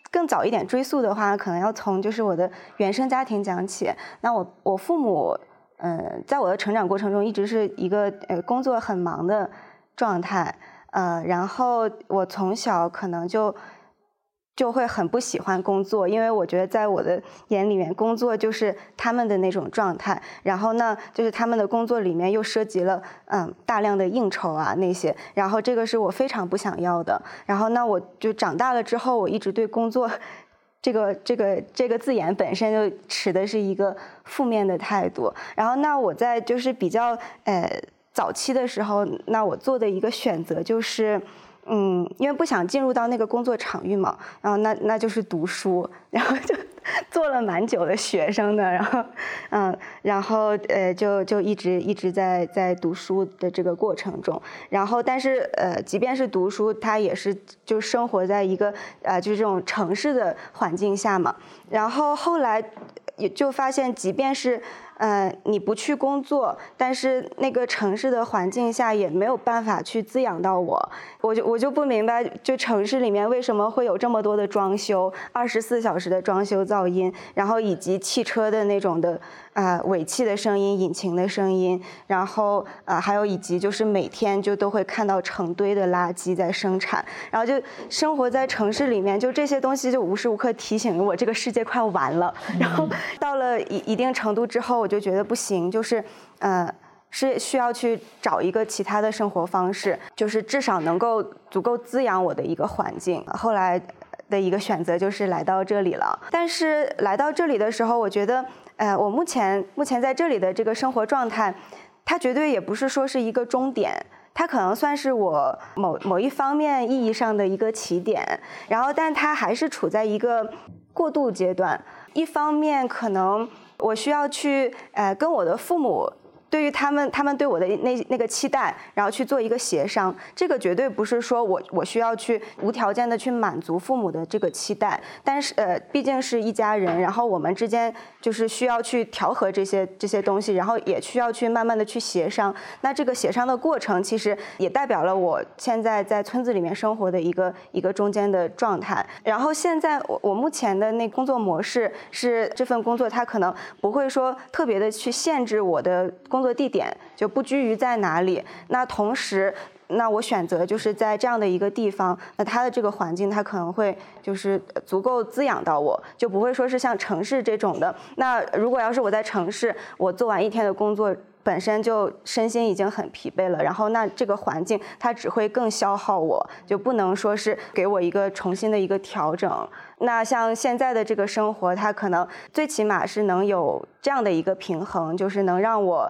更早一点追溯的话，可能要从就是我的原生家庭讲起，那我我父母。嗯，在我的成长过程中，一直是一个呃工作很忙的状态，呃，然后我从小可能就就会很不喜欢工作，因为我觉得在我的眼里面，工作就是他们的那种状态，然后呢，就是他们的工作里面又涉及了嗯大量的应酬啊那些，然后这个是我非常不想要的，然后那我就长大了之后，我一直对工作。这个这个这个字眼本身就持的是一个负面的态度，然后那我在就是比较呃早期的时候，那我做的一个选择就是。嗯，因为不想进入到那个工作场域嘛，然后那那就是读书，然后就 做了蛮久的学生的，然后嗯，然后呃就就一直一直在在读书的这个过程中，然后但是呃即便是读书，他也是就生活在一个呃就是这种城市的环境下嘛，然后后来也就发现，即便是。嗯，你不去工作，但是那个城市的环境下也没有办法去滋养到我，我就我就不明白，就城市里面为什么会有这么多的装修，二十四小时的装修噪音，然后以及汽车的那种的。啊，尾气的声音，引擎的声音，然后啊，还有以及就是每天就都会看到成堆的垃圾在生产，然后就生活在城市里面，就这些东西就无时无刻提醒我这个世界快要完了。然后到了一一定程度之后，我就觉得不行，就是呃，是需要去找一个其他的生活方式，就是至少能够足够滋养我的一个环境。后来的一个选择就是来到这里了，但是来到这里的时候，我觉得。呃，我目前目前在这里的这个生活状态，它绝对也不是说是一个终点，它可能算是我某某一方面意义上的一个起点，然后，但它还是处在一个过渡阶段。一方面，可能我需要去呃跟我的父母。对于他们，他们对我的那那个期待，然后去做一个协商，这个绝对不是说我我需要去无条件的去满足父母的这个期待，但是呃，毕竟是一家人，然后我们之间就是需要去调和这些这些东西，然后也需要去慢慢的去协商。那这个协商的过程，其实也代表了我现在在村子里面生活的一个一个中间的状态。然后现在我我目前的那工作模式是这份工作，它可能不会说特别的去限制我的工。工作地点就不拘于在哪里，那同时，那我选择就是在这样的一个地方，那它的这个环境，它可能会就是足够滋养到我，就不会说是像城市这种的。那如果要是我在城市，我做完一天的工作，本身就身心已经很疲惫了，然后那这个环境它只会更消耗我，就不能说是给我一个重新的一个调整。那像现在的这个生活，它可能最起码是能有这样的一个平衡，就是能让我，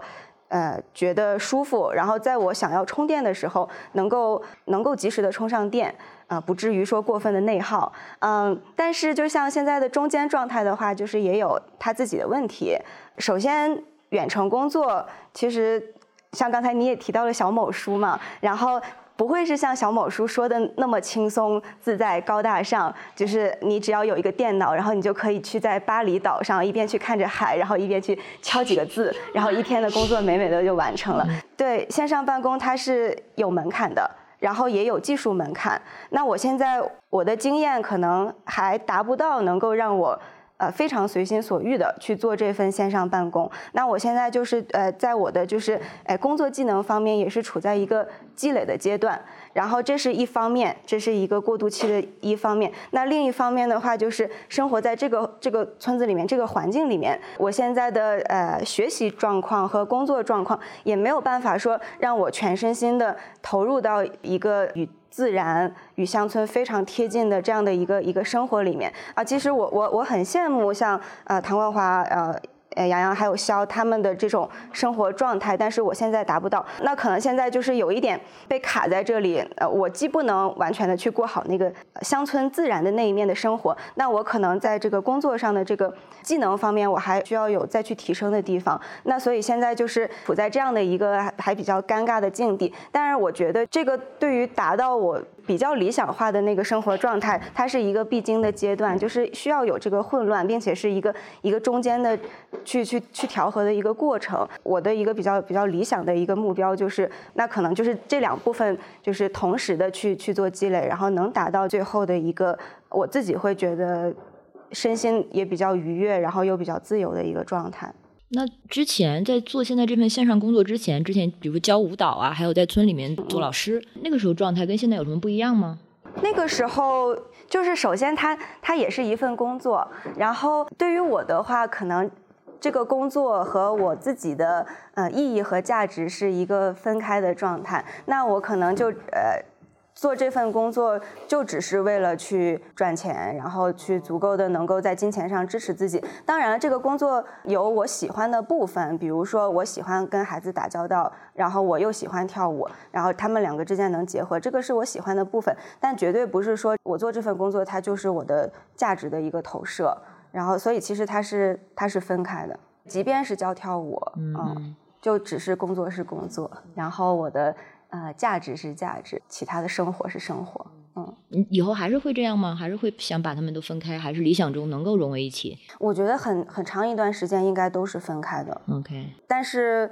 呃，觉得舒服，然后在我想要充电的时候，能够能够及时的充上电，啊，不至于说过分的内耗。嗯，但是就像现在的中间状态的话，就是也有他自己的问题。首先，远程工作其实像刚才你也提到了小某书嘛，然后。不会是像小某书说的那么轻松自在、高大上，就是你只要有一个电脑，然后你就可以去在巴厘岛上一边去看着海，然后一边去敲几个字，然后一天的工作美美的就完成了。对，线上办公它是有门槛的。然后也有技术门槛，那我现在我的经验可能还达不到能够让我。呃，非常随心所欲的去做这份线上办公。那我现在就是呃，在我的就是呃工作技能方面也是处在一个积累的阶段。然后这是一方面，这是一个过渡期的一方面。那另一方面的话，就是生活在这个这个村子里面，这个环境里面，我现在的呃学习状况和工作状况也没有办法说让我全身心的投入到一个与。自然与乡村非常贴近的这样的一个一个生活里面啊，其实我我我很羡慕像呃唐冠华呃。呃，杨洋还有肖他们的这种生活状态，但是我现在达不到。那可能现在就是有一点被卡在这里。呃，我既不能完全的去过好那个乡村自然的那一面的生活，那我可能在这个工作上的这个技能方面，我还需要有再去提升的地方。那所以现在就是处在这样的一个还比较尴尬的境地。但是我觉得这个对于达到我。比较理想化的那个生活状态，它是一个必经的阶段，就是需要有这个混乱，并且是一个一个中间的去去去调和的一个过程。我的一个比较比较理想的一个目标就是，那可能就是这两部分就是同时的去去做积累，然后能达到最后的一个我自己会觉得身心也比较愉悦，然后又比较自由的一个状态。那之前在做现在这份线上工作之前，之前比如教舞蹈啊，还有在村里面做老师，那个时候状态跟现在有什么不一样吗？那个时候就是首先它它也是一份工作，然后对于我的话，可能这个工作和我自己的呃意义和价值是一个分开的状态，那我可能就呃。做这份工作就只是为了去赚钱，然后去足够的能够在金钱上支持自己。当然了，这个工作有我喜欢的部分，比如说我喜欢跟孩子打交道，然后我又喜欢跳舞，然后他们两个之间能结合，这个是我喜欢的部分。但绝对不是说我做这份工作它就是我的价值的一个投射。然后，所以其实它是它是分开的。即便是教跳舞，嗯，就只是工作是工作，然后我的。呃，价值是价值，其他的生活是生活。嗯，你以后还是会这样吗？还是会想把他们都分开？还是理想中能够融为一体？我觉得很很长一段时间应该都是分开的。OK，但是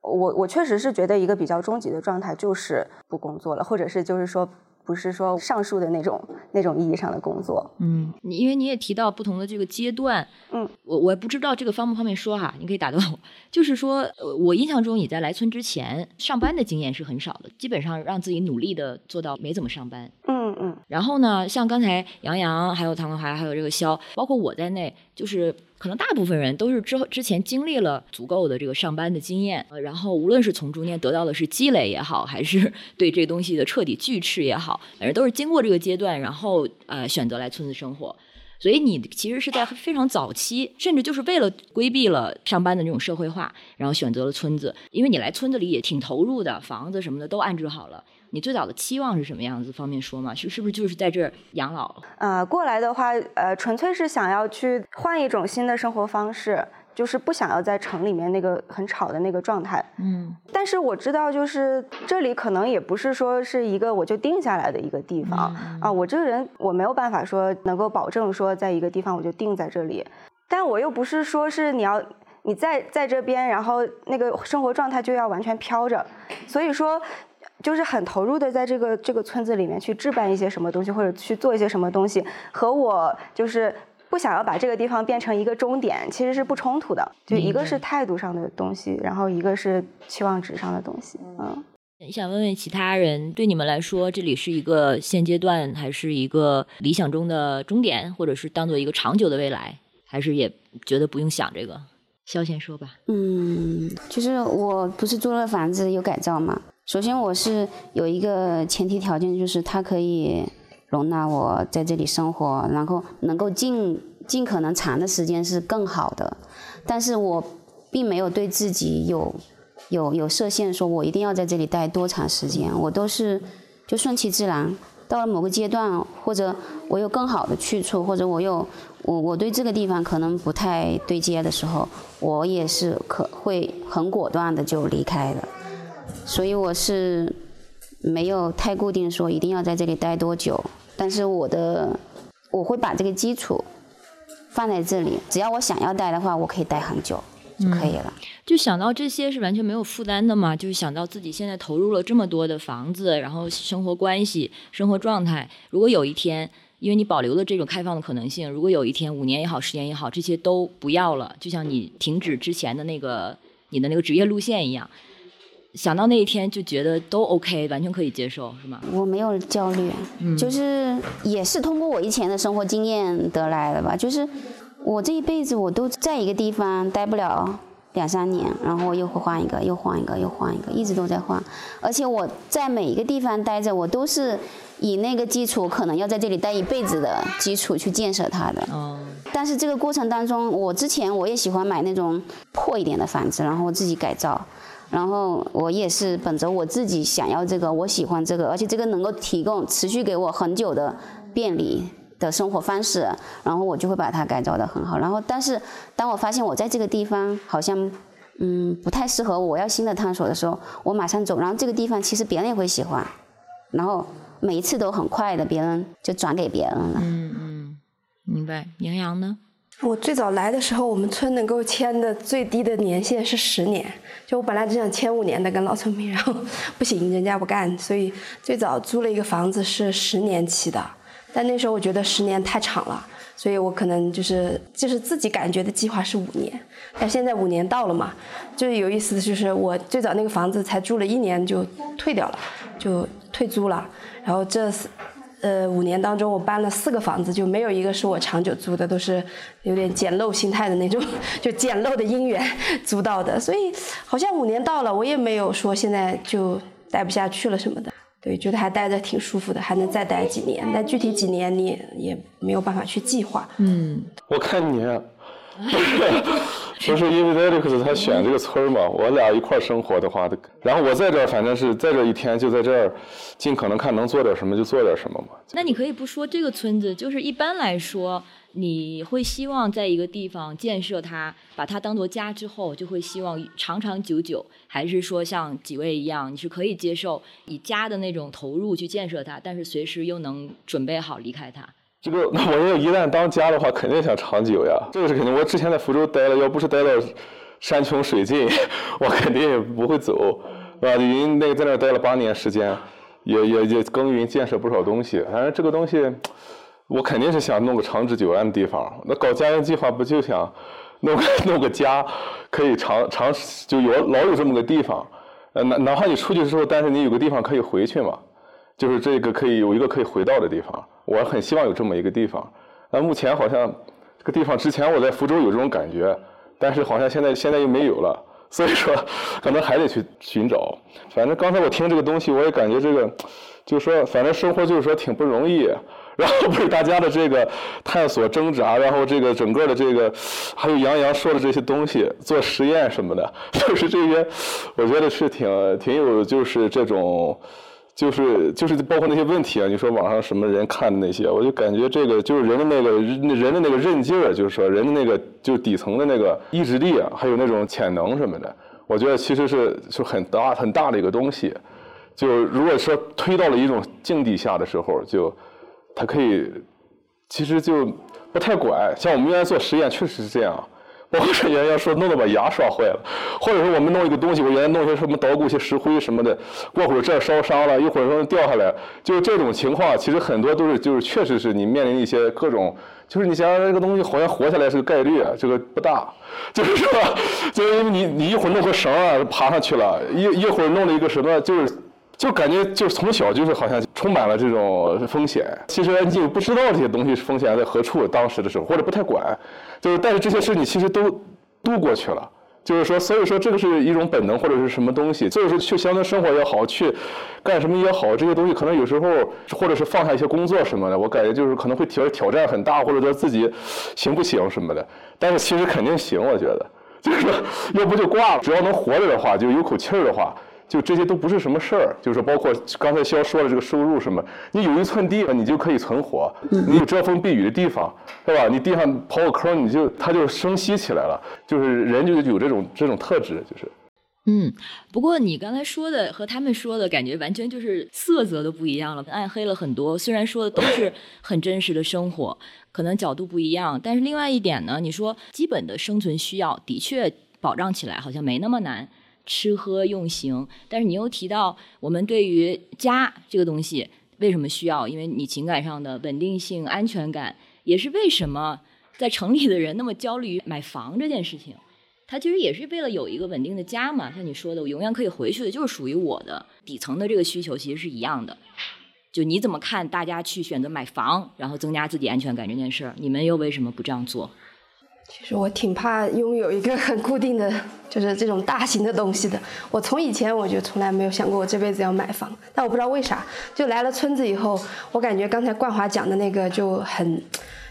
我我确实是觉得一个比较终极的状态就是不工作了，或者是就是说。不是说上述的那种那种意义上的工作，嗯，你因为你也提到不同的这个阶段，嗯，我我也不知道这个方不方便说哈，你可以打断我。就是说，我印象中你在来村之前上班的经验是很少的，基本上让自己努力的做到没怎么上班，嗯嗯。然后呢，像刚才杨洋、还有唐文华、还有这个肖，包括我在内，就是。可能大部分人都是之后之前经历了足够的这个上班的经验，呃，然后无论是从中间得到的是积累也好，还是 对这东西的彻底拒斥也好，反正都是经过这个阶段，然后呃选择来村子生活。所以你其实是在非常早期，甚至就是为了规避了上班的那种社会化，然后选择了村子。因为你来村子里也挺投入的，房子什么的都安置好了。你最早的期望是什么样子？方便说吗？是是不是就是在这儿养老？呃，过来的话，呃，纯粹是想要去换一种新的生活方式，就是不想要在城里面那个很吵的那个状态。嗯。但是我知道，就是这里可能也不是说是一个我就定下来的一个地方啊。我这个人我没有办法说能够保证说在一个地方我就定在这里，但我又不是说是你要你在在这边，然后那个生活状态就要完全飘着，所以说。就是很投入的在这个这个村子里面去置办一些什么东西，或者去做一些什么东西，和我就是不想要把这个地方变成一个终点，其实是不冲突的。就一个是态度上的东西，然后一个是期望值上的东西。嗯，想问问其他人，对你们来说，这里是一个现阶段，还是一个理想中的终点，或者是当做一个长久的未来，还是也觉得不用想这个？肖先说吧。嗯，就是我不是租了房子有改造嘛。首先，我是有一个前提条件，就是它可以容纳我在这里生活，然后能够尽尽可能长的时间是更好的。但是我并没有对自己有有有设限，说我一定要在这里待多长时间。我都是就顺其自然。到了某个阶段，或者我有更好的去处，或者我有我我对这个地方可能不太对接的时候，我也是可会很果断的就离开了。所以我是没有太固定说一定要在这里待多久，但是我的我会把这个基础放在这里，只要我想要待的话，我可以待很久就可以了。就想到这些是完全没有负担的嘛，就是想到自己现在投入了这么多的房子，然后生活关系、生活状态，如果有一天，因为你保留了这种开放的可能性，如果有一天五年也好、十年也好，这些都不要了，就像你停止之前的那个你的那个职业路线一样，想到那一天就觉得都 OK，完全可以接受，是吗？我没有焦虑，就是也是通过我以前的生活经验得来的吧。就是我这一辈子我都在一个地方待不了两三年，然后又会换一个，又换一个，又换一个，一直都在换。而且我在每一个地方待着，我都是以那个基础，可能要在这里待一辈子的基础去建设它的。哦，但是这个过程当中，我之前我也喜欢买那种破一点的房子，然后自己改造。然后我也是本着我自己想要这个，我喜欢这个，而且这个能够提供持续给我很久的便利的生活方式，然后我就会把它改造的很好。然后，但是当我发现我在这个地方好像嗯不太适合我，要新的探索的时候，我马上走。然后这个地方其实别人也会喜欢，然后每一次都很快的，别人就转给别人了。嗯嗯，明白。杨洋呢？我最早来的时候，我们村能够签的最低的年限是十年。就我本来只想签五年的跟老村民，然后不行，人家不干，所以最早租了一个房子是十年期的。但那时候我觉得十年太长了，所以我可能就是就是自己感觉的计划是五年。但现在五年到了嘛，就有意思的就是我最早那个房子才住了一年就退掉了，就退租了。然后这。呃，五年当中我搬了四个房子，就没有一个是我长久租的，都是有点捡漏心态的那种，就捡漏的姻缘租到的。所以好像五年到了，我也没有说现在就待不下去了什么的。对，觉得还待着挺舒服的，还能再待几年。但具体几年你也没有办法去计划。嗯，我看你。就是因为 Alex 他选这个村儿嘛，我俩一块儿生活的话，然后我在这儿，反正是在这一天就在这儿，尽可能看能做点什么就做点什么嘛。那你可以不说这个村子，就是一般来说，你会希望在一个地方建设它，把它当做家之后，就会希望长长久久，还是说像几位一样，你是可以接受以家的那种投入去建设它，但是随时又能准备好离开它。这个，那我要一旦当家的话，肯定想长久呀。这个是肯定。我之前在福州待了，要不是待到山穷水尽，我肯定也不会走，是吧？因为那个在那待了八年时间，也也也耕耘建设不少东西。反正这个东西，我肯定是想弄个长治久安的地方。那搞家园计划不就想弄个 弄个家，可以长长就有老有这么个地方。呃，哪哪怕你出去之后，但是你有个地方可以回去嘛。就是这个可以有一个可以回到的地方，我很希望有这么一个地方。那目前好像这个地方之前我在福州有这种感觉，但是好像现在现在又没有了，所以说 可能还得去寻找。反正刚才我听这个东西，我也感觉这个，就是说反正生活就是说挺不容易，然后被大家的这个探索挣扎，然后这个整个的这个还有杨洋说的这些东西做实验什么的，就是这些，我觉得是挺挺有就是这种。就是就是包括那些问题啊，你说网上什么人看的那些，我就感觉这个就是人的那个人的那个韧劲儿，就是说人的那个就底层的那个意志力啊，还有那种潜能什么的，我觉得其实是是很大很大的一个东西。就如果说推到了一种境地下的时候，就它可以其实就不太管。像我们原来做实验，确实是这样。包括说原来说弄得把牙刷坏了，或者说我们弄一个东西，我原来弄些什么捣鼓些石灰什么的，过会儿这烧伤了，一会儿说掉下来，就是这种情况，其实很多都是就是确实是你面临一些各种，就是你想想这个东西好像活下来是个概率，这个不大，就是说，就是因为你你一会儿弄个绳啊爬上去了，一一会儿弄了一个什么就是。就感觉就是从小就是好像充满了这种风险，其实你不知道这些东西风险在何处，当时的时候或者不太管，就是但是这些事你其实都度过去了，就是说所以说这个是一种本能或者是什么东西，就是去乡村生活也好，去干什么也好，这些东西可能有时候或者是放下一些工作什么的，我感觉就是可能会挑挑战很大，或者说自己行不行什么的，但是其实肯定行，我觉得。就是说要不就挂了，只要能活着的话，就有口气儿的话。就这些都不是什么事儿，就是包括刚才肖说的这个收入什么，你有一寸地，你就可以存活，你有遮风避雨的地方，是吧？你地上刨个坑，你就它就生息起来了，就是人就有这种这种特质，就是。嗯，不过你刚才说的和他们说的感觉完全就是色泽都不一样了，暗黑了很多。虽然说的都是很真实的生活，可能角度不一样，但是另外一点呢，你说基本的生存需要的确保障起来好像没那么难，吃喝用行。但是你又提到我们对于家这个东西为什么需要？因为你情感上的稳定性、安全感，也是为什么在城里的人那么焦虑于买房这件事情。他其实也是为了有一个稳定的家嘛，像你说的，我永远可以回去的，就是属于我的底层的这个需求，其实是一样的。就你怎么看大家去选择买房，然后增加自己安全感这件事儿，你们又为什么不这样做？其实我挺怕拥有一个很固定的，就是这种大型的东西的。我从以前我就从来没有想过我这辈子要买房，但我不知道为啥，就来了村子以后，我感觉刚才冠华讲的那个就很，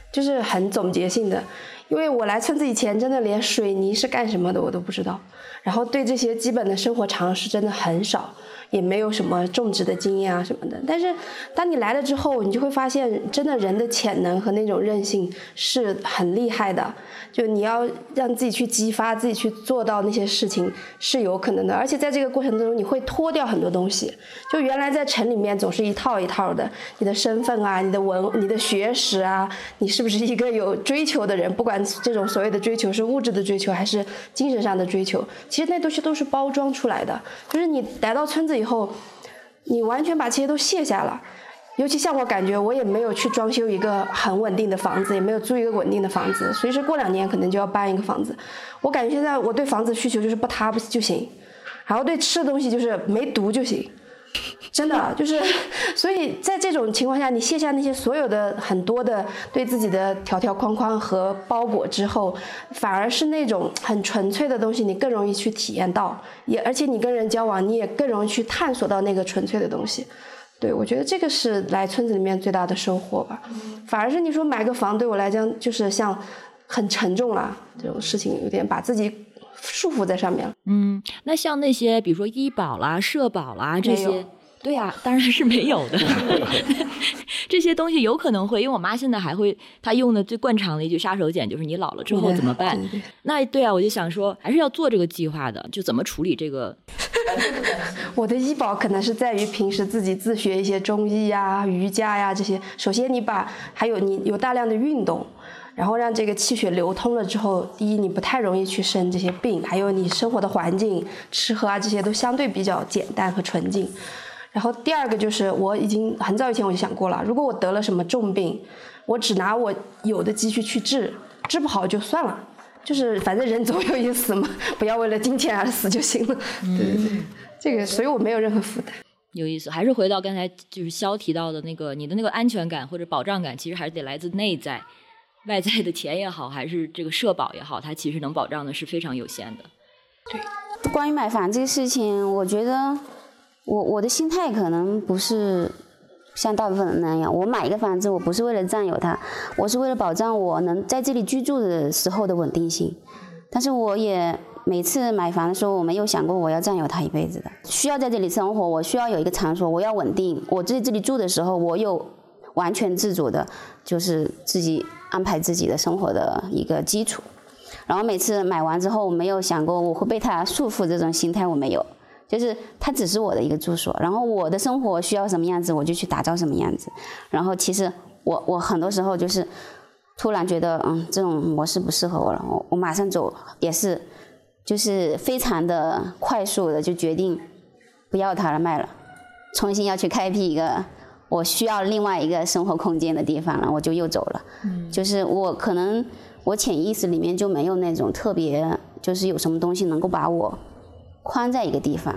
就是很总结性的。因为我来村子以前，真的连水泥是干什么的我都不知道，然后对这些基本的生活常识真的很少。也没有什么种植的经验啊什么的，但是当你来了之后，你就会发现，真的人的潜能和那种韧性是很厉害的。就你要让自己去激发，自己去做到那些事情是有可能的。而且在这个过程当中，你会脱掉很多东西。就原来在城里面总是一套一套的，你的身份啊，你的文、你的学识啊，你是不是一个有追求的人？不管这种所谓的追求是物质的追求还是精神上的追求，其实那东西都是包装出来的。就是你来到村子以后，你完全把这些都卸下了。尤其像我感觉，我也没有去装修一个很稳定的房子，也没有租一个稳定的房子，随时过两年可能就要搬一个房子。我感觉现在我对房子需求就是不塌不就行，然后对吃的东西就是没毒就行。真的就是，所以在这种情况下，你卸下那些所有的很多的对自己的条条框框和包裹之后，反而是那种很纯粹的东西，你更容易去体验到，也而且你跟人交往，你也更容易去探索到那个纯粹的东西。对我觉得这个是来村子里面最大的收获吧。反而是你说买个房对我来讲，就是像很沉重了这种事情，有点把自己束缚在上面了。嗯，那像那些比如说医保啦、社保啦这些。对呀，当然是没有的。这些东西有可能会，因为我妈现在还会，她用的最惯常的一句杀手锏就是你老了之后怎么办？那对啊，我就想说，还是要做这个计划的，就怎么处理这个。我的医保可能是在于平时自己自学一些中医呀、瑜伽呀这些。首先，你把还有你有大量的运动，然后让这个气血流通了之后，第一你不太容易去生这些病，还有你生活的环境、吃喝啊这些都相对比较简单和纯净。然后第二个就是，我已经很早以前我就想过了，如果我得了什么重病，我只拿我有的积蓄去治，治不好就算了，就是反正人总有一死嘛，不要为了金钱而死就行了。对对对，这个所以我没有任何负担。有意思，还是回到刚才就是肖提到的那个，你的那个安全感或者保障感，其实还是得来自内在，外在的钱也好，还是这个社保也好，它其实能保障的是非常有限的。对，关于买房这个事情，我觉得。我我的心态可能不是像大部分人那样，我买一个房子，我不是为了占有它，我是为了保障我能在这里居住的时候的稳定性。但是我也每次买房的时候，我没有想过我要占有它一辈子的，需要在这里生活，我需要有一个场所，我要稳定。我在这里住的时候，我有完全自主的，就是自己安排自己的生活的一个基础。然后每次买完之后，我没有想过我会被它束缚，这种心态我没有。就是它只是我的一个住所，然后我的生活需要什么样子，我就去打造什么样子。然后其实我我很多时候就是突然觉得，嗯，这种模式不适合我了，我我马上走，也是就是非常的快速的就决定不要它了，卖了，重新要去开辟一个我需要另外一个生活空间的地方了，我就又走了。嗯，就是我可能我潜意识里面就没有那种特别，就是有什么东西能够把我。框在一个地方，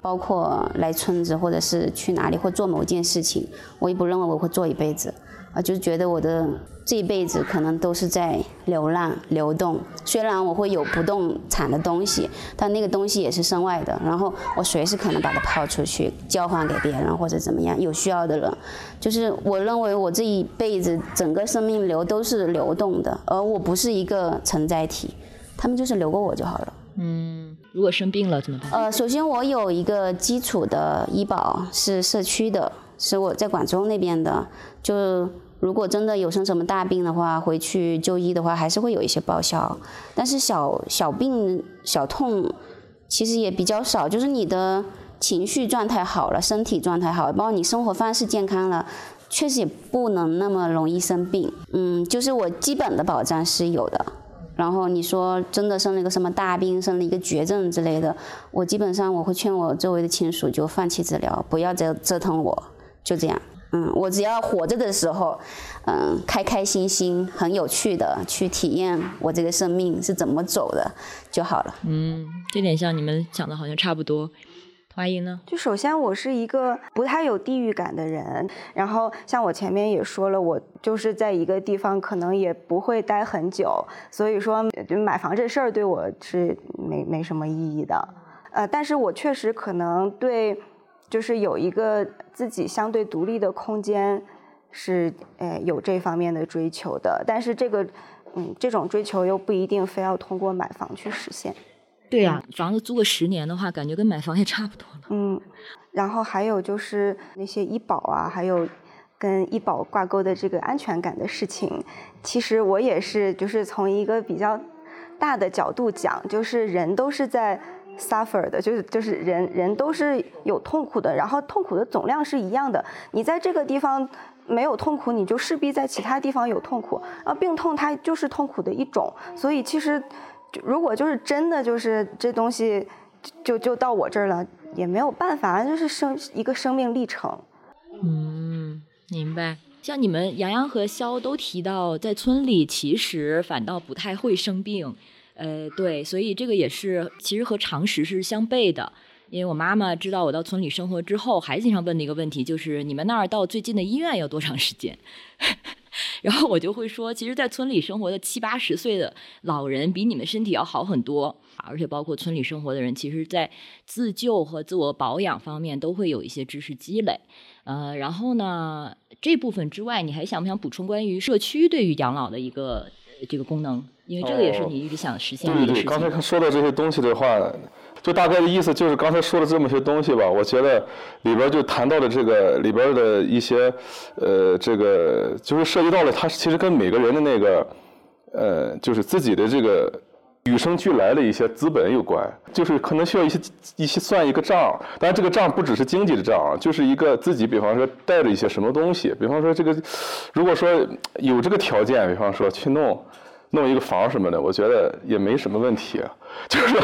包括来村子，或者是去哪里，或做某件事情，我也不认为我会做一辈子，啊，就是觉得我的这一辈子可能都是在流浪、流动。虽然我会有不动产的东西，但那个东西也是身外的，然后我随时可能把它抛出去，交换给别人或者怎么样，有需要的人。就是我认为我这一辈子整个生命流都是流动的，而我不是一个承载体，他们就是流过我就好了。嗯。如果生病了怎么办？呃，首先我有一个基础的医保是社区的，是我在广州那边的。就如果真的有生什么大病的话，回去就医的话，还是会有一些报销。但是小小病小痛，其实也比较少，就是你的情绪状态好了，身体状态好，包括你生活方式健康了，确实也不能那么容易生病。嗯，就是我基本的保障是有的。然后你说真的生了一个什么大病，生了一个绝症之类的，我基本上我会劝我周围的亲属就放弃治疗，不要再折腾我，就这样。嗯，我只要活着的时候，嗯，开开心心、很有趣的去体验我这个生命是怎么走的就好了。嗯，这点像你们想的好像差不多。华英呢？就首先我是一个不太有地域感的人，然后像我前面也说了，我就是在一个地方可能也不会待很久，所以说就买房这事儿对我是没没什么意义的。呃，但是我确实可能对，就是有一个自己相对独立的空间，是呃有这方面的追求的。但是这个，嗯，这种追求又不一定非要通过买房去实现。对呀，房子租个十年的话，感觉跟买房也差不多了。嗯，然后还有就是那些医保啊，还有跟医保挂钩的这个安全感的事情，其实我也是就是从一个比较大的角度讲，就是人都是在 suffer 的，就是就是人人都是有痛苦的，然后痛苦的总量是一样的。你在这个地方没有痛苦，你就势必在其他地方有痛苦。然后病痛它就是痛苦的一种，所以其实。如果就是真的就是这东西，就就到我这儿了，也没有办法，就是生一个生命历程。嗯，明白。像你们杨洋和肖都提到，在村里其实反倒不太会生病。呃，对，所以这个也是其实和常识是相悖的。因为我妈妈知道我到村里生活之后，还经常问的一个问题就是：你们那儿到最近的医院要多长时间？然后我就会说，其实，在村里生活的七八十岁的老人比你们身体要好很多，而且包括村里生活的人，其实，在自救和自我保养方面都会有一些知识积累。呃，然后呢，这部分之外，你还想不想补充关于社区对于养老的一个这个功能？因为这个也是你一直想实现的一个事情。对对，刚才说的这些东西的话。就大概的意思就是刚才说的这么些东西吧，我觉得里边就谈到的这个里边的一些，呃，这个就是涉及到了它其实跟每个人的那个，呃，就是自己的这个与生俱来的一些资本有关，就是可能需要一些一些算一个账，当然这个账不只是经济的账，就是一个自己比方说带着一些什么东西，比方说这个如果说有这个条件，比方说去弄。弄一个房什么的，我觉得也没什么问题，就是，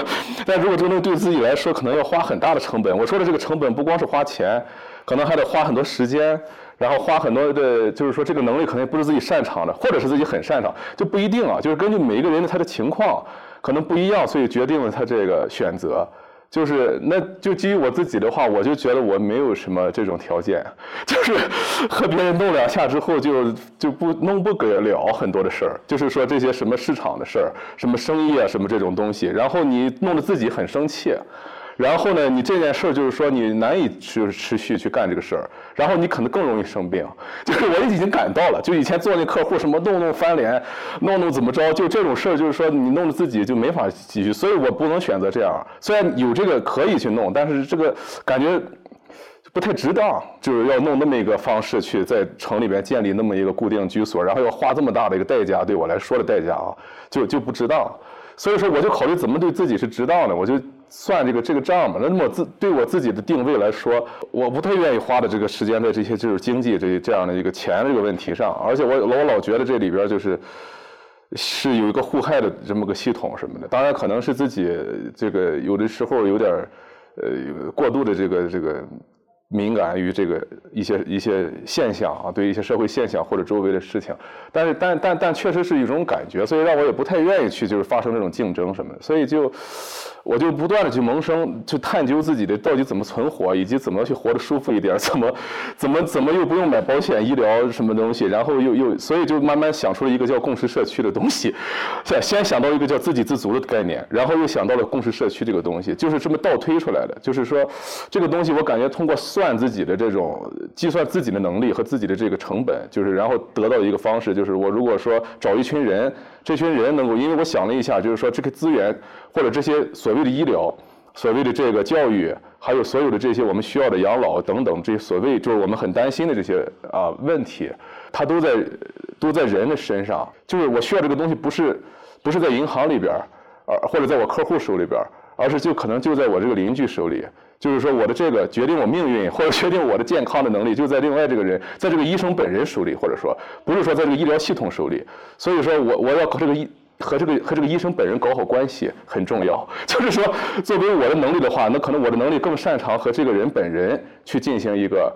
但如果这个东对自己来说可能要花很大的成本，我说的这个成本不光是花钱，可能还得花很多时间，然后花很多的，就是说这个能力可能也不是自己擅长的，或者是自己很擅长，就不一定啊，就是根据每一个人的他的情况可能不一样，所以决定了他这个选择。就是，那就基于我自己的话，我就觉得我没有什么这种条件，就是和别人弄两下之后就就不弄不给了很多的事儿，就是说这些什么市场的事儿，什么生意啊，什么这种东西，然后你弄得自己很生气。然后呢，你这件事儿就是说你难以去持续去干这个事儿，然后你可能更容易生病。就是我已经感到了，就以前做那客户什么弄弄翻脸，弄弄怎么着，就这种事儿，就是说你弄得自己就没法继续。所以我不能选择这样。虽然有这个可以去弄，但是这个感觉不太值当，就是要弄那么一个方式去在城里边建立那么一个固定居所，然后要花这么大的一个代价，对我来说的代价啊，就就不值当。所以说，我就考虑怎么对自己是值当的，我就。算这个这个账嘛？那么自对我自己的定位来说，我不太愿意花的这个时间在这些就是经济这这样的一个钱这个问题上。而且我我老觉得这里边就是是有一个互害的这么个系统什么的。当然可能是自己这个有的时候有点呃过度的这个这个。敏感于这个一些一些现象啊，对一些社会现象或者周围的事情，但是但但但确实是一种感觉，所以让我也不太愿意去就是发生这种竞争什么的，所以就我就不断的去萌生，去探究自己的到底怎么存活，以及怎么去活得舒服一点，怎么怎么怎么又不用买保险医疗什么东西，然后又又所以就慢慢想出了一个叫共识社区的东西，先先想到一个叫自给自足的概念，然后又想到了共识社区这个东西，就是这么倒推出来的，就是说这个东西我感觉通过。算自己的这种计算自己的能力和自己的这个成本，就是然后得到一个方式，就是我如果说找一群人，这群人能够，因为我想了一下，就是说这个资源或者这些所谓的医疗、所谓的这个教育，还有所有的这些我们需要的养老等等这些所谓就是我们很担心的这些啊问题，它都在都在人的身上。就是我需要这个东西，不是不是在银行里边儿，或者在我客户手里边儿。而是就可能就在我这个邻居手里。就是说，我的这个决定我命运或者决定我的健康的能力，就在另外这个人，在这个医生本人手里，或者说不是说在这个医疗系统手里。所以说我我要和这个医和这个和这个医生本人搞好关系很重要。就是说，作为我的能力的话，那可能我的能力更擅长和这个人本人去进行一个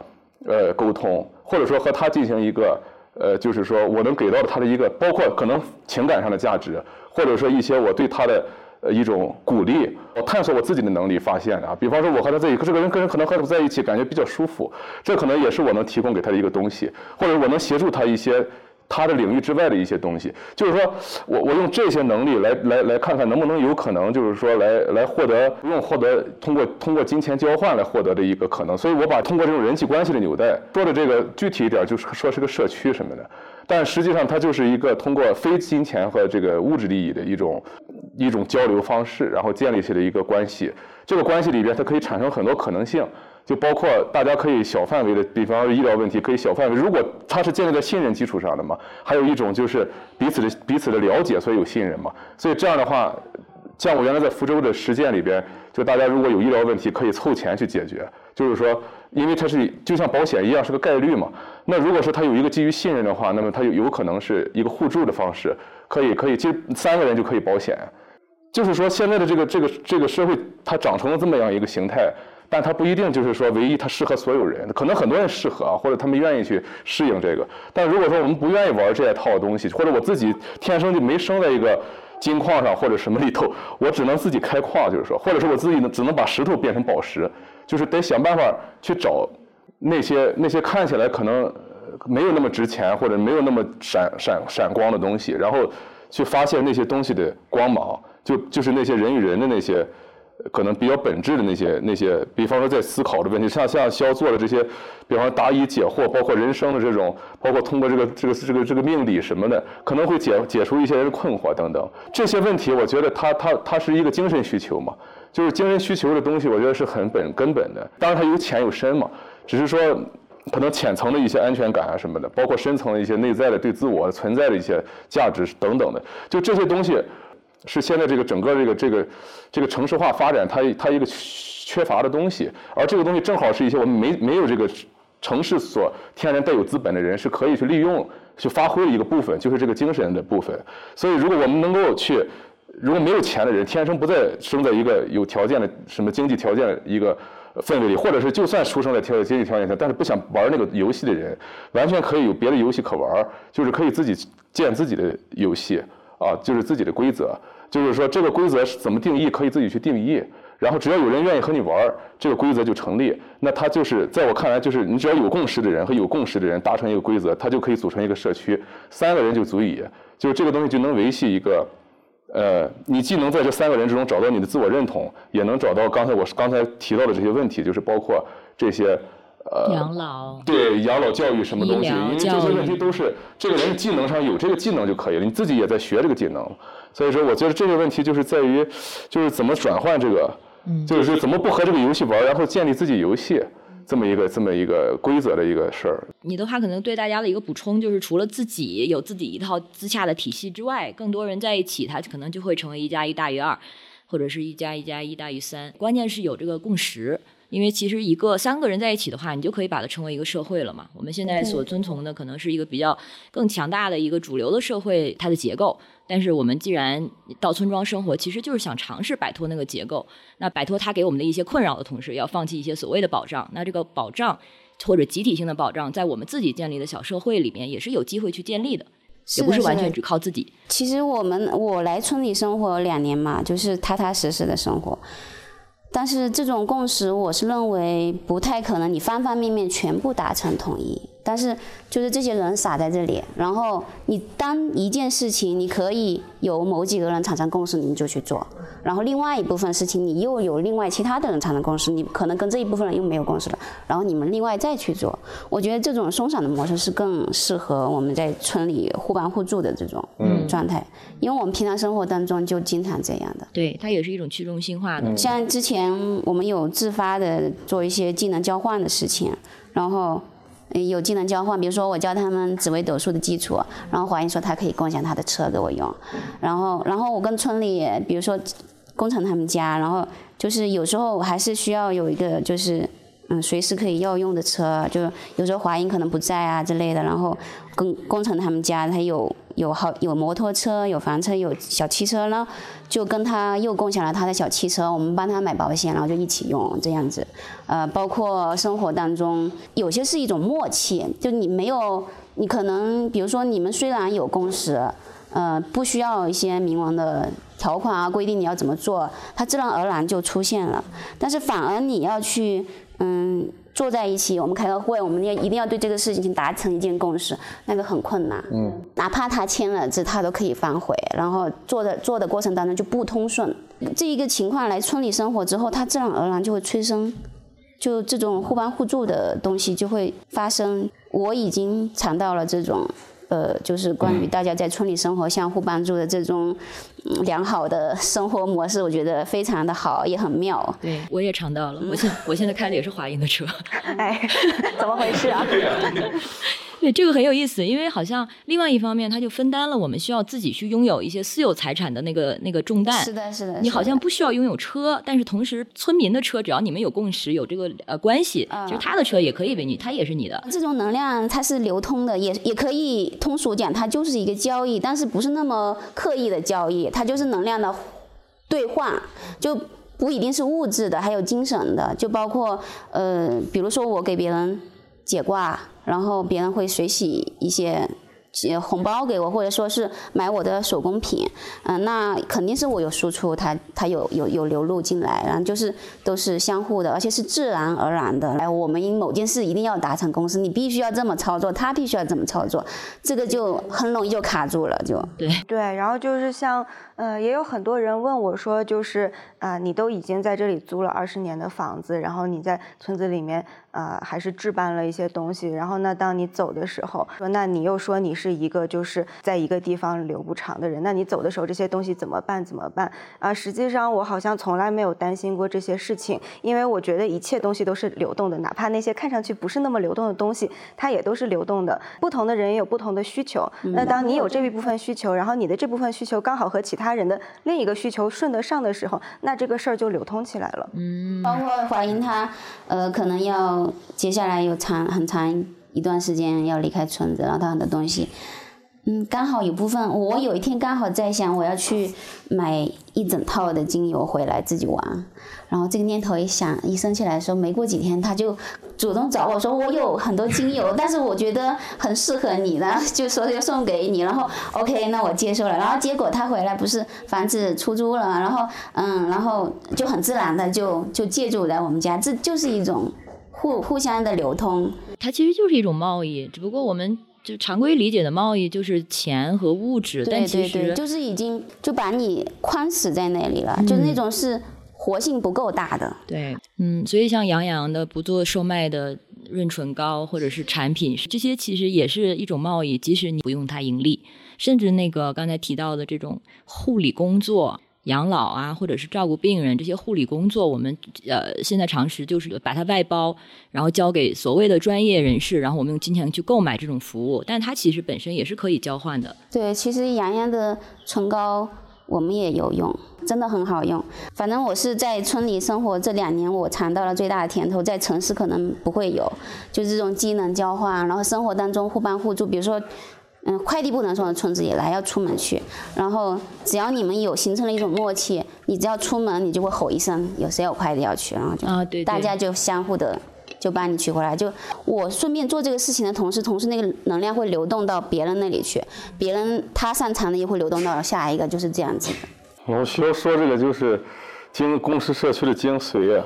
呃沟通，或者说和他进行一个呃，就是说我能给到他的一个包括可能情感上的价值，或者说一些我对他的。呃，一种鼓励，我探索我自己的能力，发现啊，比方说我和他在一起，这个人跟人可能和他在一起感觉比较舒服，这可能也是我能提供给他的一个东西，或者我能协助他一些他的领域之外的一些东西，就是说我我用这些能力来来来看看能不能有可能，就是说来来获得不用获得通过通过金钱交换来获得的一个可能，所以我把通过这种人际关系的纽带说的这个具体一点，就是说是个社区什么的。但实际上，它就是一个通过非金钱和这个物质利益的一种一种交流方式，然后建立起的一个关系。这个关系里边，它可以产生很多可能性，就包括大家可以小范围的，比方说医疗问题，可以小范围。如果它是建立在信任基础上的嘛，还有一种就是彼此的彼此的了解，所以有信任嘛。所以这样的话，像我原来在福州的实践里边，就大家如果有医疗问题，可以凑钱去解决，就是说。因为它是就像保险一样是个概率嘛，那如果说它有一个基于信任的话，那么它有有可能是一个互助的方式，可以可以，其实三个人就可以保险。就是说现在的这个这个这个社会它长成了这么样一个形态，但它不一定就是说唯一它适合所有人，可能很多人适合啊，或者他们愿意去适应这个。但如果说我们不愿意玩这一套东西，或者我自己天生就没生在一个金矿上或者什么里头，我只能自己开矿，就是说，或者说我自己能只能把石头变成宝石。就是得想办法去找那些那些看起来可能没有那么值钱或者没有那么闪闪闪光的东西，然后去发现那些东西的光芒，就就是那些人与人的那些可能比较本质的那些那些，比方说在思考的问题，像像肖做的这些，比方说答疑解惑，包括人生的这种，包括通过这个这个这个这个命理什么的，可能会解解除一些人的困惑等等。这些问题，我觉得它它它是一个精神需求嘛。就是精神需求的东西，我觉得是很本根本的。当然它有浅有深嘛，只是说可能浅层的一些安全感啊什么的，包括深层的一些内在的对自我存在的一些价值等等的，就这些东西是现在这个整个这个这个这个城市化发展它它一个缺乏的东西。而这个东西正好是一些我们没没有这个城市所天然带有资本的人是可以去利用去发挥的一个部分，就是这个精神的部分。所以如果我们能够去。如果没有钱的人，天生不在生在一个有条件的什么经济条件的一个氛围里，或者是就算出生在条经济条件下，但是不想玩那个游戏的人，完全可以有别的游戏可玩，就是可以自己建自己的游戏啊，就是自己的规则，就是说这个规则是怎么定义，可以自己去定义，然后只要有人愿意和你玩，这个规则就成立。那他就是在我看来，就是你只要有共识的人和有共识的人达成一个规则，他就可以组成一个社区，三个人就足以，就是这个东西就能维系一个。呃，你既能在这三个人之中找到你的自我认同，也能找到刚才我刚才提到的这些问题，就是包括这些呃养老对养老教育什么东西，因为这些问题都是这个人技能上有这个技能就可以了，你自己也在学这个技能，所以说我觉得这个问题就是在于，就是怎么转换这个，就是怎么不和这个游戏玩，然后建立自己游戏。这么一个这么一个规则的一个事儿，你的话可能对大家的一个补充就是，除了自己有自己一套自洽的体系之外，更多人在一起，他可能就会成为一加一大于二，或者是一加一加一大于三。关键是有这个共识。因为其实一个三个人在一起的话，你就可以把它称为一个社会了嘛。我们现在所遵从的可能是一个比较更强大的一个主流的社会它的结构。但是我们既然到村庄生活，其实就是想尝试摆脱那个结构。那摆脱它给我们的一些困扰的同时，要放弃一些所谓的保障。那这个保障或者集体性的保障，在我们自己建立的小社会里面，也是有机会去建立的，也不是完全只靠自己。其实我们我来村里生活两年嘛，就是踏踏实实的生活。但是这种共识，我是认为不太可能，你方方面面全部达成统一。但是就是这些人撒在这里，然后你当一件事情你可以有某几个人产生共识，你就去做；然后另外一部分事情你又有另外其他的人产生共识，你可能跟这一部分人又没有共识了，然后你们另外再去做。我觉得这种松散的模式是更适合我们在村里互帮互助的这种状态，因为我们平常生活当中就经常这样的。对，它也是一种去中心化的。像之前我们有自发的做一些技能交换的事情，然后。有技能交换，比如说我教他们紫微斗数的基础，然后华英说他可以共享他的车给我用，然后然后我跟村里，比如说工程他们家，然后就是有时候还是需要有一个就是嗯随时可以要用的车，就有时候华英可能不在啊之类的，然后工工程他们家他有有好有摩托车有房车有小汽车呢，就跟他又共享了他的小汽车，我们帮他买保险，然后就一起用这样子，呃，包括生活当中有些是一种默契，就你没有你可能比如说你们虽然有共识。呃，不需要一些明文的条款啊，规定你要怎么做，它自然而然就出现了。但是反而你要去，嗯，坐在一起，我们开个会，我们要一定要对这个事情达成一件共识，那个很困难。嗯。哪怕他签了字，他都可以反悔，然后做的做的过程当中就不通顺。这一个情况来村里生活之后，他自然而然就会催生，就这种互帮互助的东西就会发生。我已经尝到了这种。呃，就是关于大家在村里生活相互帮助的这种良好的生活模式，我觉得非常的好，也很妙。对，我也尝到了。我现 我现在开的也是华英的车。哎，怎么回事啊？对，这个很有意思，因为好像另外一方面，它就分担了我们需要自己去拥有一些私有财产的那个那个重担。是的，是的。你好像不需要拥有车，但是同时村民的车，只要你们有共识，有这个呃关系，其实他的车也可以为你，他也是你的。这种能量它是流通的，也也可以通俗讲，它就是一个交易，但是不是那么刻意的交易，它就是能量的兑换，就不一定是物质的，还有精神的，就包括呃，比如说我给别人解卦。然后别人会随喜一些红包给我，或者说是买我的手工品，嗯，那肯定是我有输出，他他有有有流入进来，然后就是都是相互的，而且是自然而然的。哎，我们某件事一定要达成共识，你必须要这么操作，他必须要这么操作，这个就很容易就卡住了，就对对。然后就是像呃，也有很多人问我说，就是啊，你都已经在这里租了二十年的房子，然后你在村子里面。呃，还是置办了一些东西，然后呢，当你走的时候，说那你又说你是一个就是在一个地方留不长的人，那你走的时候这些东西怎么办？怎么办？啊，实际上我好像从来没有担心过这些事情，因为我觉得一切东西都是流动的，哪怕那些看上去不是那么流动的东西，它也都是流动的。不同的人也有不同的需求，那当你有这一部分需求，然后你的这部分需求刚好和其他人的另一个需求顺得上的时候，那这个事儿就流通起来了。嗯，包括华英他，呃，可能要。接下来有长很长一段时间要离开村子，然后他很多东西，嗯，刚好有部分，我有一天刚好在想我要去买一整套的精油回来自己玩，然后这个念头一想一升起来的时候，没过几天他就主动找我说我有很多精油，但是我觉得很适合你的，就说要送给你，然后 OK，那我接受了，然后结果他回来不是房子出租了，然后嗯，然后就很自然的就就借住在我们家，这就是一种。互互相的流通，它其实就是一种贸易，只不过我们就常规理解的贸易就是钱和物质，但其实就是已经就把你框死在那里了，就那种是活性不够大的。对，嗯，所以像杨洋的不做售卖的润唇膏或者是产品，这些其实也是一种贸易，即使你不用它盈利，甚至那个刚才提到的这种护理工作。养老啊，或者是照顾病人这些护理工作，我们呃现在常识就是把它外包，然后交给所谓的专业人士，然后我们用金钱去购买这种服务，但它其实本身也是可以交换的。对，其实洋洋的唇膏我们也有用，真的很好用。反正我是在村里生活这两年，我尝到了最大的甜头，在城市可能不会有，就是这种机能交换，然后生活当中互帮互助，比如说。嗯，快递不能送到村子里来，要出门去。然后只要你们有形成了一种默契，你只要出门，你就会吼一声，有谁有快递要去，然后就啊，对，大家就相互的就帮你取回来。就我顺便做这个事情的同时，同时那个能量会流动到别人那里去，别人他擅长的也会流动到下一个，就是这样子的。我需要说这个就是经公司社区的精髓啊。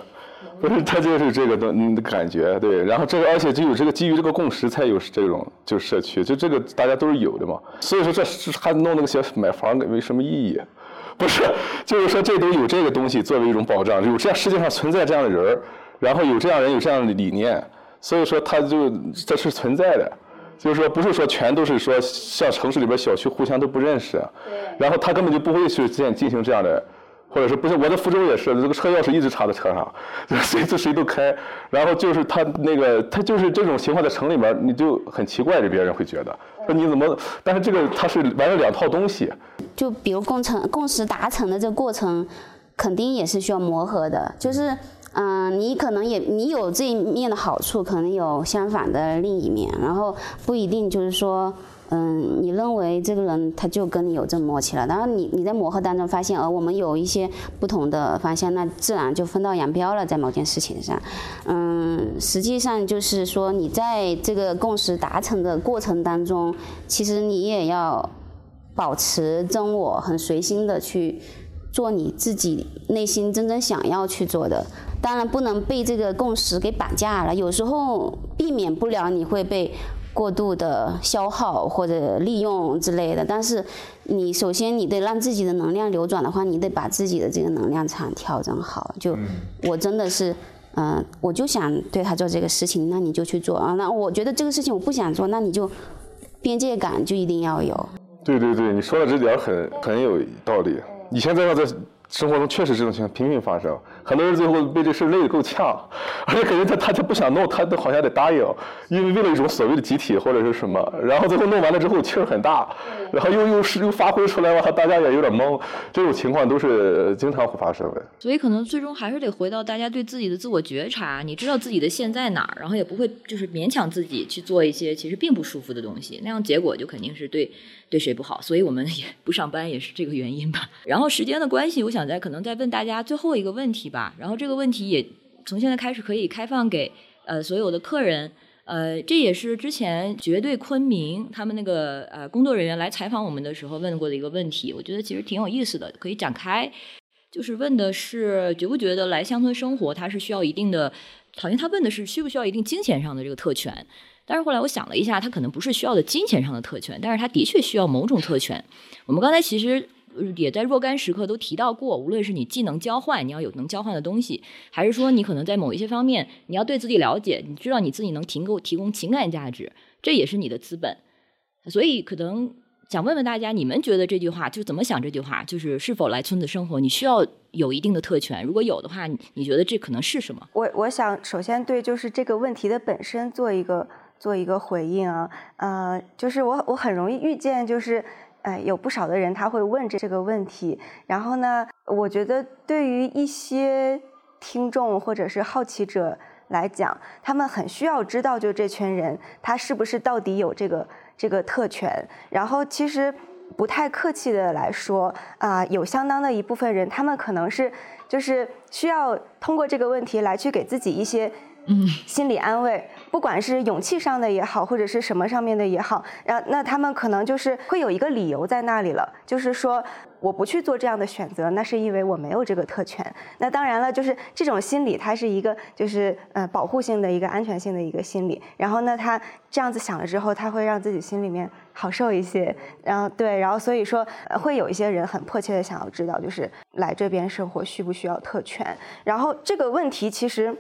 不是，他就是这个的感觉，对。然后这个，而且就有这个基于这个共识，才有这种就是社区，就这个大家都是有的嘛。所以说，这还弄那个些买房没什么意义，不是？就是说，这都有这个东西作为一种保障，有这样世界上存在这样的人儿，然后有这样人有这样的理念，所以说他就这是存在的。就是说，不是说全都是说像城市里边小区互相都不认识，然后他根本就不会去进进行这样的。或者是不是我在福州也是，这个车钥匙一直插在车上，就随时谁都开。然后就是他那个，他就是这种情况在城里面，你就很奇怪，别人会觉得说你怎么？但是这个他是完了两套东西。就比如共成共识达成的这个过程。肯定也是需要磨合的，就是嗯，你可能也你有这一面的好处，可能有相反的另一面，然后不一定就是说。嗯，你认为这个人他就跟你有这默契了，然后你你在磨合当中发现，呃，我们有一些不同的方向，那自然就分道扬镳了，在某件事情上。嗯，实际上就是说，你在这个共识达成的过程当中，其实你也要保持真我，很随心的去做你自己内心真正想要去做的。当然，不能被这个共识给绑架了，有时候避免不了你会被。过度的消耗或者利用之类的，但是你首先你得让自己的能量流转的话，你得把自己的这个能量场调整好。就我真的是，嗯，我就想对他做这个事情，那你就去做啊。那我觉得这个事情我不想做，那你就边界感就一定要有。对对对，你说的这点很很有道理。以前在在生活中确实这种情况频频发生。很多人最后被这事累得够呛，而且感觉他他他不想弄，他都好像得答应，因为为了一种所谓的集体或者是什么，然后最后弄完了之后气儿很大，然后又又是又发挥出来了，大家也有点懵，这种情况都是经常会发生的。所以可能最终还是得回到大家对自己的自我觉察，你知道自己的线在哪儿，然后也不会就是勉强自己去做一些其实并不舒服的东西，那样结果就肯定是对对谁不好。所以我们也不上班也是这个原因吧。然后时间的关系，我想再可能再问大家最后一个问题。吧，然后这个问题也从现在开始可以开放给呃所有的客人，呃，这也是之前绝对昆明他们那个呃工作人员来采访我们的时候问过的一个问题，我觉得其实挺有意思的，可以展开，就是问的是觉不觉得来乡村生活，它是需要一定的，好像他问的是需不需要一定金钱上的这个特权，但是后来我想了一下，他可能不是需要的金钱上的特权，但是他的确需要某种特权。我们刚才其实。也在若干时刻都提到过，无论是你技能交换，你要有能交换的东西，还是说你可能在某一些方面，你要对自己了解，你知道你自己能提供提供情感价值，这也是你的资本。所以可能想问问大家，你们觉得这句话就怎么想？这句话就是是否来村子生活，你需要有一定的特权？如果有的话，你觉得这可能是什么？我我想首先对就是这个问题的本身做一个做一个回应啊，呃，就是我我很容易遇见就是。哎，有不少的人他会问这这个问题，然后呢，我觉得对于一些听众或者是好奇者来讲，他们很需要知道，就这群人他是不是到底有这个这个特权。然后其实不太客气的来说，啊，有相当的一部分人，他们可能是就是需要通过这个问题来去给自己一些。嗯，心理安慰，不管是勇气上的也好，或者是什么上面的也好，那那他们可能就是会有一个理由在那里了，就是说我不去做这样的选择，那是因为我没有这个特权。那当然了，就是这种心理，它是一个就是呃保护性的一个安全性的一个心理。然后呢，他这样子想了之后，他会让自己心里面好受一些。然后对，然后所以说会有一些人很迫切的想要知道，就是来这边生活需不需要特权？然后这个问题其实。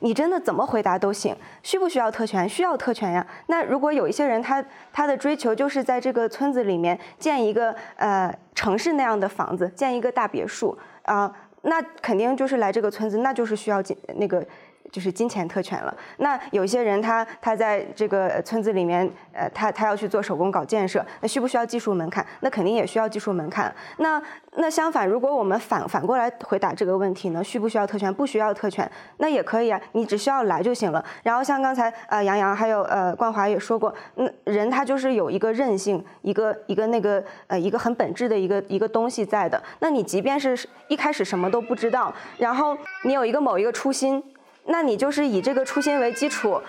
你真的怎么回答都行，需不需要特权？需要特权呀。那如果有一些人，他他的追求就是在这个村子里面建一个呃城市那样的房子，建一个大别墅啊，那肯定就是来这个村子，那就是需要建那个。就是金钱特权了。那有些人他他在这个村子里面，呃，他他要去做手工搞建设，那需不需要技术门槛？那肯定也需要技术门槛。那那相反，如果我们反反过来回答这个问题呢？需不需要特权？不需要特权，那也可以啊，你只需要来就行了。然后像刚才呃杨洋还有呃冠华也说过，嗯，人他就是有一个韧性，一个一个那个呃一个很本质的一个一个东西在的。那你即便是一开始什么都不知道，然后你有一个某一个初心。那你就是以这个初心为基础，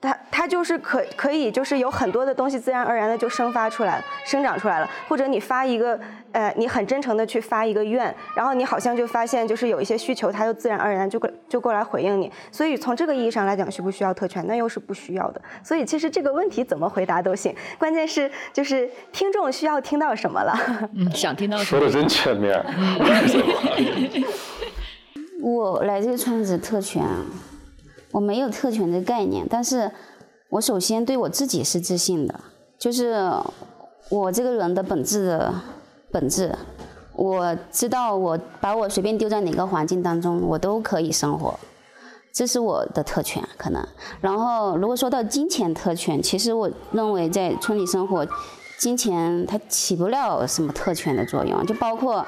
它它就是可可以就是有很多的东西自然而然的就生发出来了，生长出来了。或者你发一个呃，你很真诚的去发一个愿，然后你好像就发现就是有一些需求，它就自然而然就过就过来回应你。所以从这个意义上来讲，需不需要特权？那又是不需要的。所以其实这个问题怎么回答都行，关键是就是听众需要听到什么了。嗯，想听到说的真全面。我来这个村子特权，我没有特权的概念，但是我首先对我自己是自信的，就是我这个人的本质的本质，我知道我把我随便丢在哪个环境当中，我都可以生活，这是我的特权可能。然后如果说到金钱特权，其实我认为在村里生活，金钱它起不了什么特权的作用，就包括。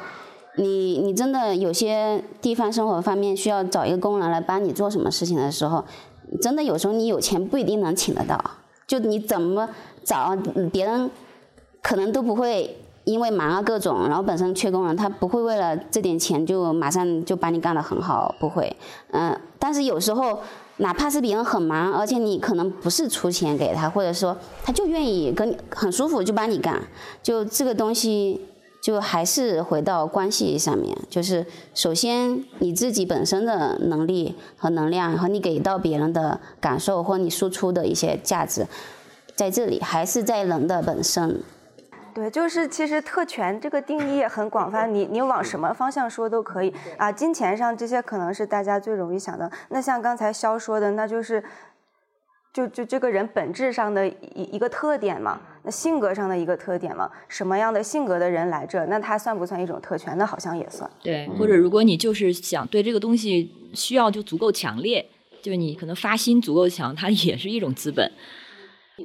你你真的有些地方生活方面需要找一个工人来帮你做什么事情的时候，真的有时候你有钱不一定能请得到，就你怎么找别人可能都不会因为忙啊各种，然后本身缺工人，他不会为了这点钱就马上就帮你干得很好，不会，嗯，但是有时候哪怕是别人很忙，而且你可能不是出钱给他，或者说他就愿意跟你很舒服就帮你干，就这个东西。就还是回到关系上面，就是首先你自己本身的能力和能量，和你给到别人的感受或你输出的一些价值，在这里还是在人的本身。对，就是其实特权这个定义很广泛，你你往什么方向说都可以啊。金钱上这些可能是大家最容易想的，那像刚才肖说的，那就是。就就这个人本质上的一一个特点嘛，那性格上的一个特点嘛，什么样的性格的人来这，那他算不算一种特权？那好像也算。对，或者如果你就是想对这个东西需要就足够强烈，就是你可能发心足够强，它也是一种资本。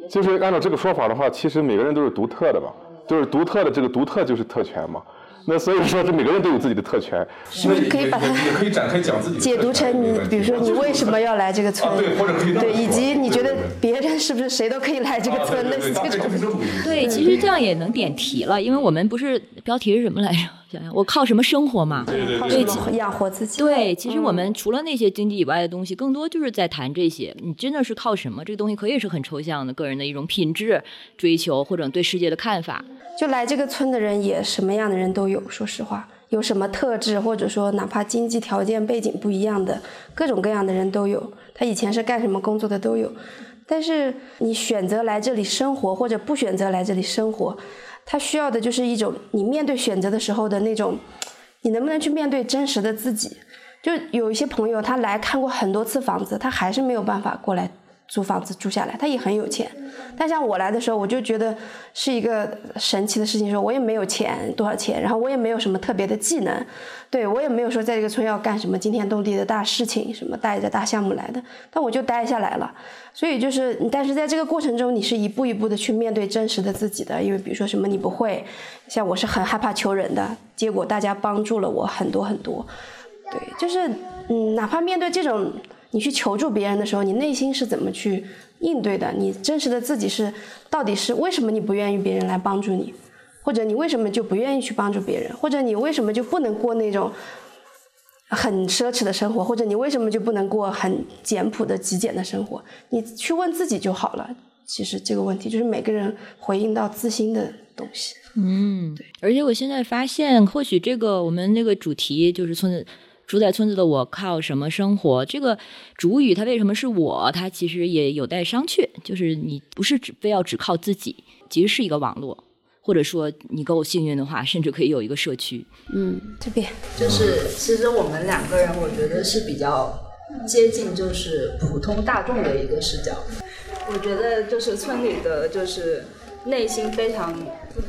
就是按照这个说法的话，其实每个人都是独特的吧？就是独特的这个独特就是特权嘛。那所以说，这每个人都有自己的特权，是不是可以把它也可以展开讲自己解读成你，比如说你为什么要来这个村？对，或者可以对，以及你觉得别人是不是谁都可以来这个村的这种？对，其实这样也能点题了，因为我们不是标题是什么来着？想想我靠什么生活嘛？对对对，养活自己。对，其实我们除了那些经济以外的东西，更多就是在谈这些。你真的是靠什么？这个东西可以是很抽象的，个人的一种品质追求，或者对世界的看法。就来这个村的人也什么样的人都有，说实话，有什么特质，或者说哪怕经济条件背景不一样的各种各样的人都有。他以前是干什么工作的都有。但是你选择来这里生活，或者不选择来这里生活，他需要的就是一种你面对选择的时候的那种，你能不能去面对真实的自己？就有一些朋友他来看过很多次房子，他还是没有办法过来。租房子住下来，他也很有钱，但像我来的时候，我就觉得是一个神奇的事情。说我也没有钱，多少钱，然后我也没有什么特别的技能，对我也没有说在这个村要干什么惊天动地的大事情，什么带着大项目来的，但我就待下来了。所以就是，但是在这个过程中，你是一步一步的去面对真实的自己的。因为比如说什么你不会，像我是很害怕求人的，结果大家帮助了我很多很多。对，就是嗯，哪怕面对这种。你去求助别人的时候，你内心是怎么去应对的？你真实的自己是到底是为什么你不愿意别人来帮助你，或者你为什么就不愿意去帮助别人，或者你为什么就不能过那种很奢侈的生活，或者你为什么就不能过很简朴的极简的生活？你去问自己就好了。其实这个问题就是每个人回应到自心的东西。嗯，对。而且我现在发现，或许这个我们那个主题就是从。住在村子的我靠什么生活？这个主语它为什么是我？它其实也有待商榷。就是你不是只非要只靠自己，其实是一个网络，或者说你够幸运的话，甚至可以有一个社区。嗯，这边就是其实我们两个人，我觉得是比较接近，就是普通大众的一个视角。我觉得就是村里的就是。内心非常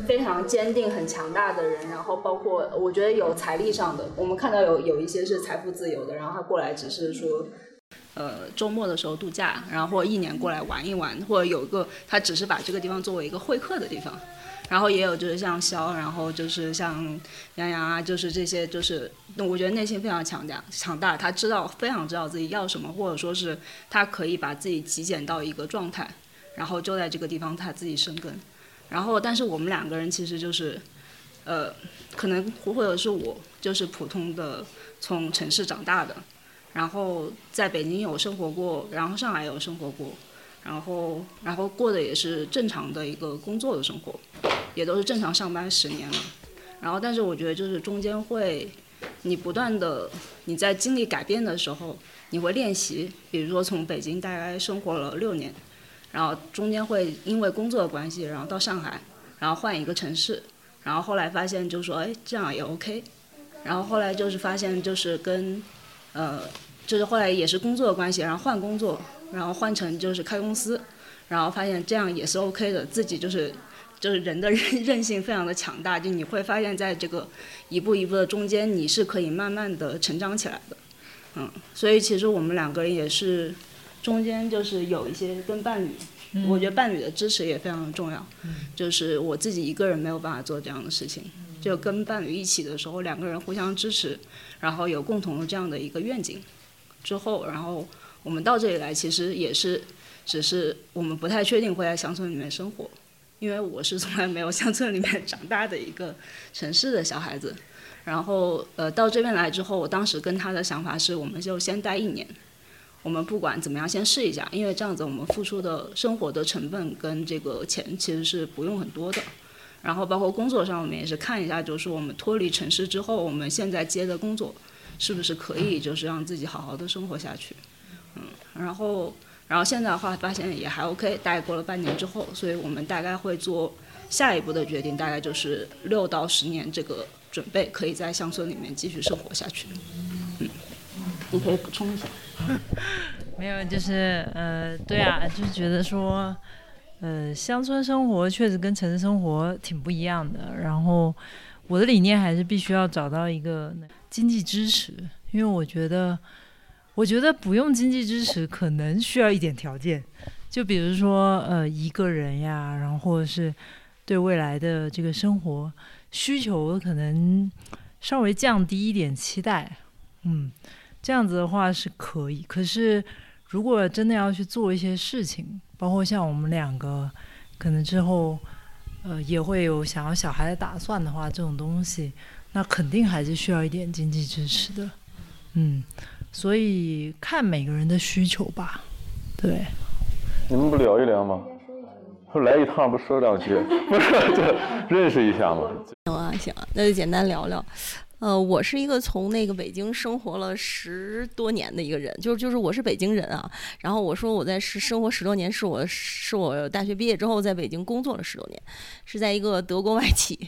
非常坚定、很强大的人，然后包括我觉得有财力上的，我们看到有有一些是财富自由的，然后他过来只是说，呃，周末的时候度假，然后或一年过来玩一玩，或者有一个他只是把这个地方作为一个会客的地方，然后也有就是像肖，然后就是像杨洋啊，就是这些就是，我觉得内心非常强大，强大，他知道非常知道自己要什么，或者说是他可以把自己极简到一个状态。然后就在这个地方他自己生根，然后但是我们两个人其实就是，呃，可能或者是我就是普通的从城市长大的，然后在北京有生活过，然后上海有生活过，然后然后过的也是正常的一个工作的生活，也都是正常上班十年了，然后但是我觉得就是中间会，你不断的你在经历改变的时候，你会练习，比如说从北京大概生活了六年。然后中间会因为工作的关系，然后到上海，然后换一个城市，然后后来发现就说，哎，这样也 OK。然后后来就是发现就是跟，呃，就是后来也是工作的关系，然后换工作，然后换成就是开公司，然后发现这样也是 OK 的。自己就是，就是人的韧韧性非常的强大，就你会发现在这个一步一步的中间，你是可以慢慢的成长起来的。嗯，所以其实我们两个人也是。中间就是有一些跟伴侣，我觉得伴侣的支持也非常的重要。就是我自己一个人没有办法做这样的事情，就跟伴侣一起的时候，两个人互相支持，然后有共同的这样的一个愿景，之后，然后我们到这里来，其实也是，只是我们不太确定会在乡村里面生活，因为我是从来没有乡村里面长大的一个城市的小孩子，然后呃到这边来之后，我当时跟他的想法是，我们就先待一年。我们不管怎么样，先试一下，因为这样子我们付出的生活的成本跟这个钱其实是不用很多的。然后包括工作上，我们也是看一下，就是我们脱离城市之后，我们现在接的工作是不是可以，就是让自己好好的生活下去。嗯，然后然后现在的话，发现也还 OK。大概过了半年之后，所以我们大概会做下一步的决定，大概就是六到十年这个准备，可以在乡村里面继续生活下去。嗯，你可以补充一下。没有，就是呃，对啊，就是觉得说，呃，乡村生活确实跟城市生活挺不一样的。然后我的理念还是必须要找到一个经济支持，因为我觉得，我觉得不用经济支持可能需要一点条件，就比如说呃一个人呀，然后或者是对未来的这个生活需求可能稍微降低一点期待，嗯。这样子的话是可以，可是如果真的要去做一些事情，包括像我们两个，可能之后，呃，也会有想要小孩的打算的话，这种东西，那肯定还是需要一点经济支持的，嗯，所以看每个人的需求吧，对。你们不聊一聊吗？说来一趟不说两句，不是就认识一下吗？行啊，行啊，那就简单聊聊。呃，我是一个从那个北京生活了十多年的一个人，就是就是我是北京人啊。然后我说我在是生活十多年，是我是我大学毕业之后在北京工作了十多年，是在一个德国外企。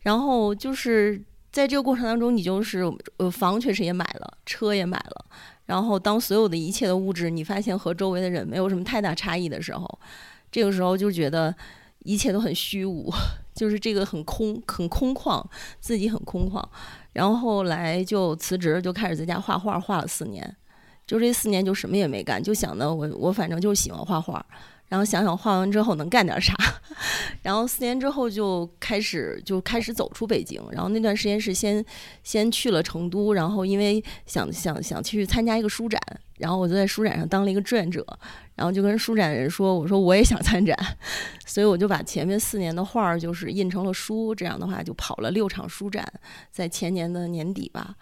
然后就是在这个过程当中，你就是呃房确实也买了，车也买了。然后当所有的一切的物质你发现和周围的人没有什么太大差异的时候，这个时候就觉得一切都很虚无，就是这个很空很空旷，自己很空旷。然后后来就辞职，就开始在家画画，画了四年。就这四年就什么也没干，就想的我我反正就喜欢画画。然后想想画完之后能干点啥，然后四年之后就开始就开始走出北京。然后那段时间是先先去了成都，然后因为想想想去参加一个书展，然后我就在书展上当了一个志愿者。然后就跟书展人说：“我说我也想参展，所以我就把前面四年的画儿就是印成了书。这样的话就跑了六场书展，在前年的年底吧。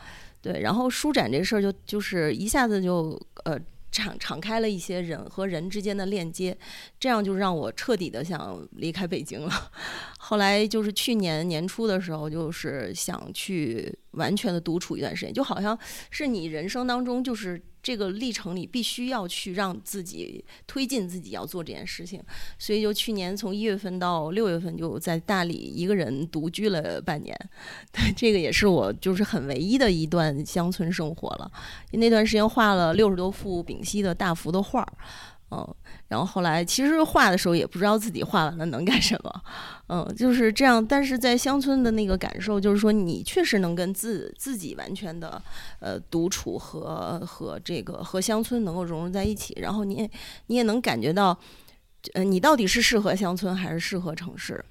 对，然后书展这事儿就就是一下子就呃敞敞开了一些人和人之间的链接，这样就让我彻底的想离开北京了。后来就是去年年初的时候，就是想去完全的独处一段时间，就好像是你人生当中就是。”这个历程里必须要去让自己推进自己要做这件事情，所以就去年从一月份到六月份就在大理一个人独居了半年，对，这个也是我就是很唯一的一段乡村生活了。那段时间画了六十多幅丙烯的大幅的画儿。嗯，然后后来其实画的时候也不知道自己画完了能干什么，嗯，就是这样。但是在乡村的那个感受，就是说你确实能跟自自己完全的呃独处和和这个和乡村能够融入在一起，然后你也你也能感觉到，呃，你到底是适合乡村还是适合城市。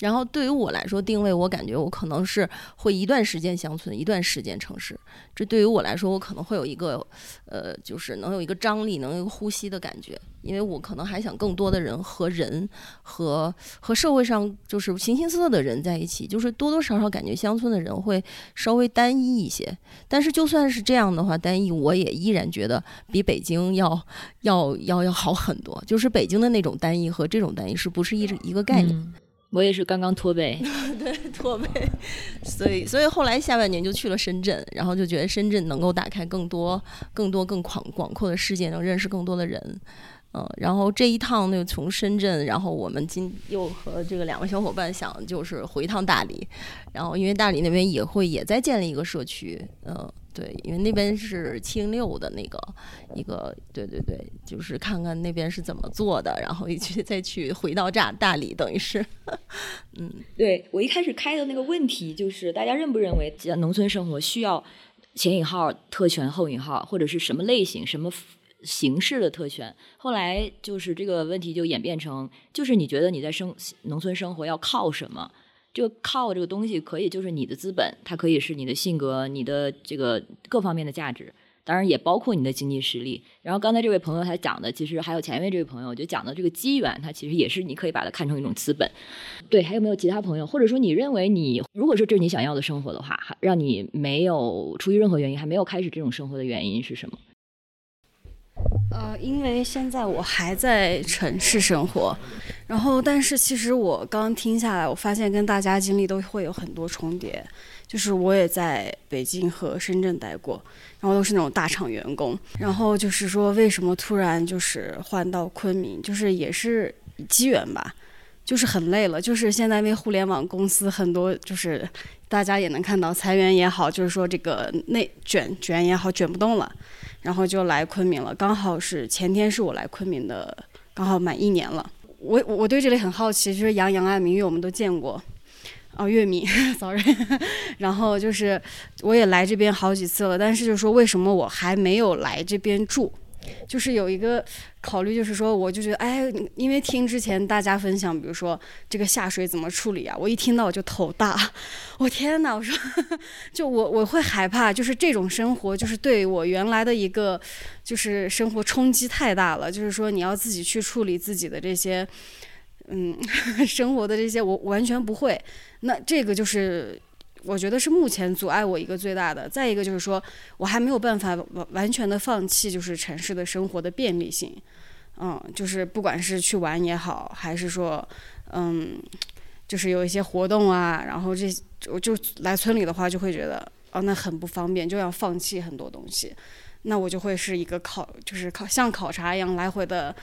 然后对于我来说，定位我感觉我可能是会一段时间乡村，一段时间城市。这对于我来说，我可能会有一个，呃，就是能有一个张力，能有一个呼吸的感觉。因为我可能还想更多的人和人和和社会上就是形形色色的人在一起。就是多多少少感觉乡村的人会稍微单一一些。但是就算是这样的话，单一我也依然觉得比北京要要要要好很多。就是北京的那种单一和这种单一是不是一一个概念？我也是刚刚脱北，对脱北，所以所以后来下半年就去了深圳，然后就觉得深圳能够打开更多更多更广广阔的世界，能认识更多的人，嗯，然后这一趟呢，从深圳，然后我们今又和这个两位小伙伴想就是回一趟大理，然后因为大理那边也会也在建立一个社区，嗯。对，因为那边是七零六的那个一个，对对对，就是看看那边是怎么做的，然后一去再去回到大大理，等于是，嗯，对我一开始开的那个问题就是，大家认不认为农村生活需要前引号特权后引号或者是什么类型什么形式的特权？后来就是这个问题就演变成，就是你觉得你在生农村生活要靠什么？这个靠这个东西可以就是你的资本，它可以是你的性格、你的这个各方面的价值，当然也包括你的经济实力。然后刚才这位朋友他讲的，其实还有前面这位朋友就讲的这个机缘，它其实也是你可以把它看成一种资本。对，还有没有其他朋友，或者说你认为你如果说这是你想要的生活的话，让你没有出于任何原因还没有开始这种生活的原因是什么？呃，因为现在我还在城市生活，然后但是其实我刚听下来，我发现跟大家经历都会有很多重叠。就是我也在北京和深圳待过，然后都是那种大厂员工。然后就是说，为什么突然就是换到昆明，就是也是机缘吧，就是很累了。就是现在因为互联网公司很多，就是大家也能看到裁员也好，就是说这个内卷卷也好，卷不动了。然后就来昆明了，刚好是前天是我来昆明的，刚好满一年了。我我对这里很好奇，就是杨洋啊、明月我们都见过，哦，月明，sorry。然后就是我也来这边好几次了，但是就是说为什么我还没有来这边住？就是有一个考虑，就是说，我就觉得，哎，因为听之前大家分享，比如说这个下水怎么处理啊，我一听到我就头大，我天哪，我说，就我我会害怕，就是这种生活，就是对我原来的一个就是生活冲击太大了，就是说你要自己去处理自己的这些，嗯，生活的这些，我完全不会，那这个就是。我觉得是目前阻碍我一个最大的，再一个就是说，我还没有办法完完全的放弃，就是城市的生活的便利性，嗯，就是不管是去玩也好，还是说，嗯，就是有一些活动啊，然后这我就来村里的话，就会觉得哦，那很不方便，就要放弃很多东西，那我就会是一个考，就是考像考察一样来回的，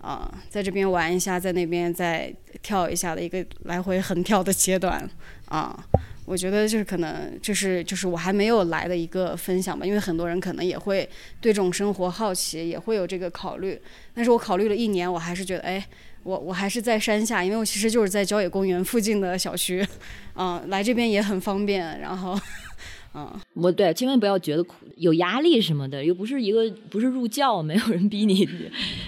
啊，在这边玩一下，在那边再跳一下的一个来回横跳的阶段，啊。我觉得就是可能就是就是我还没有来的一个分享吧，因为很多人可能也会对这种生活好奇，也会有这个考虑。但是我考虑了一年，我还是觉得，哎，我我还是在山下，因为我其实就是在郊野公园附近的小区，嗯，来这边也很方便，然后。嗯，我对，千万不要觉得苦、有压力什么的，又不是一个不是入教，没有人逼你，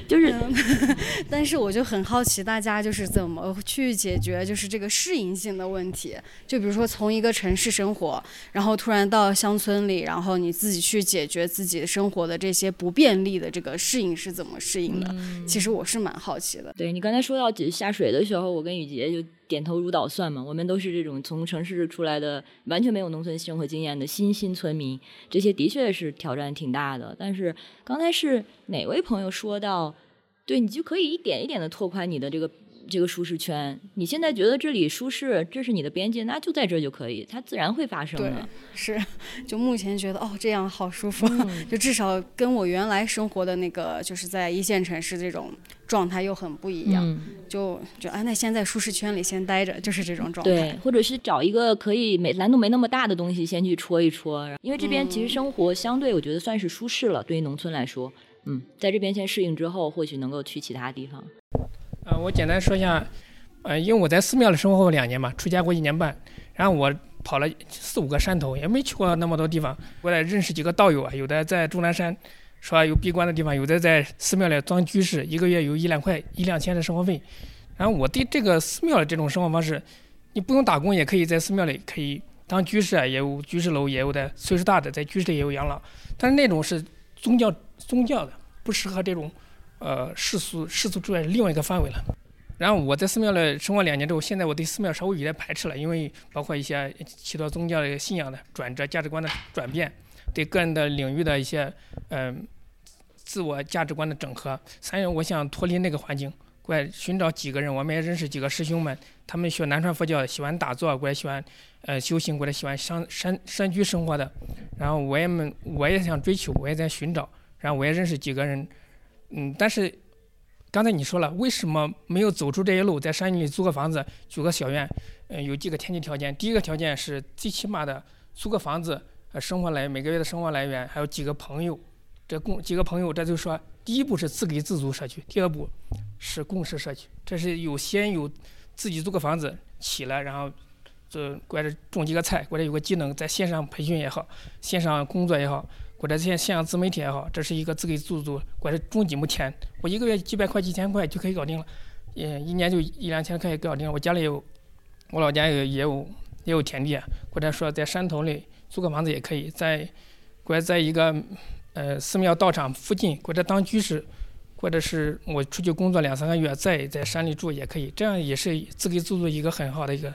就是。但是我就很好奇，大家就是怎么去解决就是这个适应性的问题？就比如说从一个城市生活，然后突然到乡村里，然后你自己去解决自己生活的这些不便利的这个适应是怎么适应的？其实我是蛮好奇的。对你刚才说到下水的时候，我跟雨杰就。点头如捣蒜嘛，我们都是这种从城市出来的，完全没有农村生活经验的新新村民，这些的确是挑战挺大的。但是刚才是哪位朋友说到，对你就可以一点一点的拓宽你的这个。这个舒适圈，你现在觉得这里舒适，这是你的边界，那就在这就可以，它自然会发生的。是，就目前觉得哦，这样好舒服，就至少跟我原来生活的那个，就是在一线城市这种状态又很不一样。就就哎，那先在舒适圈里先待着，就是这种状态。对，或者是找一个可以没难度没那么大的东西，先去戳一戳。因为这边其实生活相对，我觉得算是舒适了，对于农村来说，嗯，在这边先适应之后，或许能够去其他地方。呃，我简单说一下，呃，因为我在寺庙里生活过两年嘛，出家过一年半，然后我跑了四五个山头，也没去过那么多地方。我也认识几个道友啊，有的在终南山，说有闭关的地方，有的在寺庙里当居士，一个月有一两块、一两千的生活费。然后我对这个寺庙的这种生活方式，你不用打工也可以在寺庙里可以当居士啊，也有居士楼，也有的岁数大的在居士里也有养老，但是那种是宗教宗教的，不适合这种。呃，世俗世俗之外另外一个范围了。然后我在寺庙里生活两年之后，现在我对寺庙稍微有点排斥了，因为包括一些其他宗教的信仰的转折、价值观的转变，对个人的领域的一些嗯自我价值观的整合。三月，我想脱离那个环境，过来寻找几个人。我们也认识几个师兄们，他们学南传佛教，喜欢打坐，过来喜欢呃修行，过来喜欢山山山居生活的。然后我也们我也想追求，我也在寻找。然后我也认识几个人。嗯，但是刚才你说了，为什么没有走出这一路，在山里租个房子，租个小院？嗯，有几个前提条件。第一个条件是最起码的租个房子，呃，生活来每个月的生活来源，还有几个朋友。这共几个朋友，这就是说第一步是自给自足社区，第二步是共识社区。这是有先有自己租个房子起来，然后这过来种几个菜，过来有个技能，在线上培训也好，线上工作也好。或者线线上自媒体也好，这是一个自给自足，或者种几亩田，我一个月几百块、几千块就可以搞定了，也一年就一两千块也搞定了。我家里有我老家有也有也有田地，或者说在山头里租个房子也可以，在或者在一个呃寺庙道场附近，或者当居士，或者是我出去工作两三个月，再在山里住也可以，这样也是自给自足一个很好的一个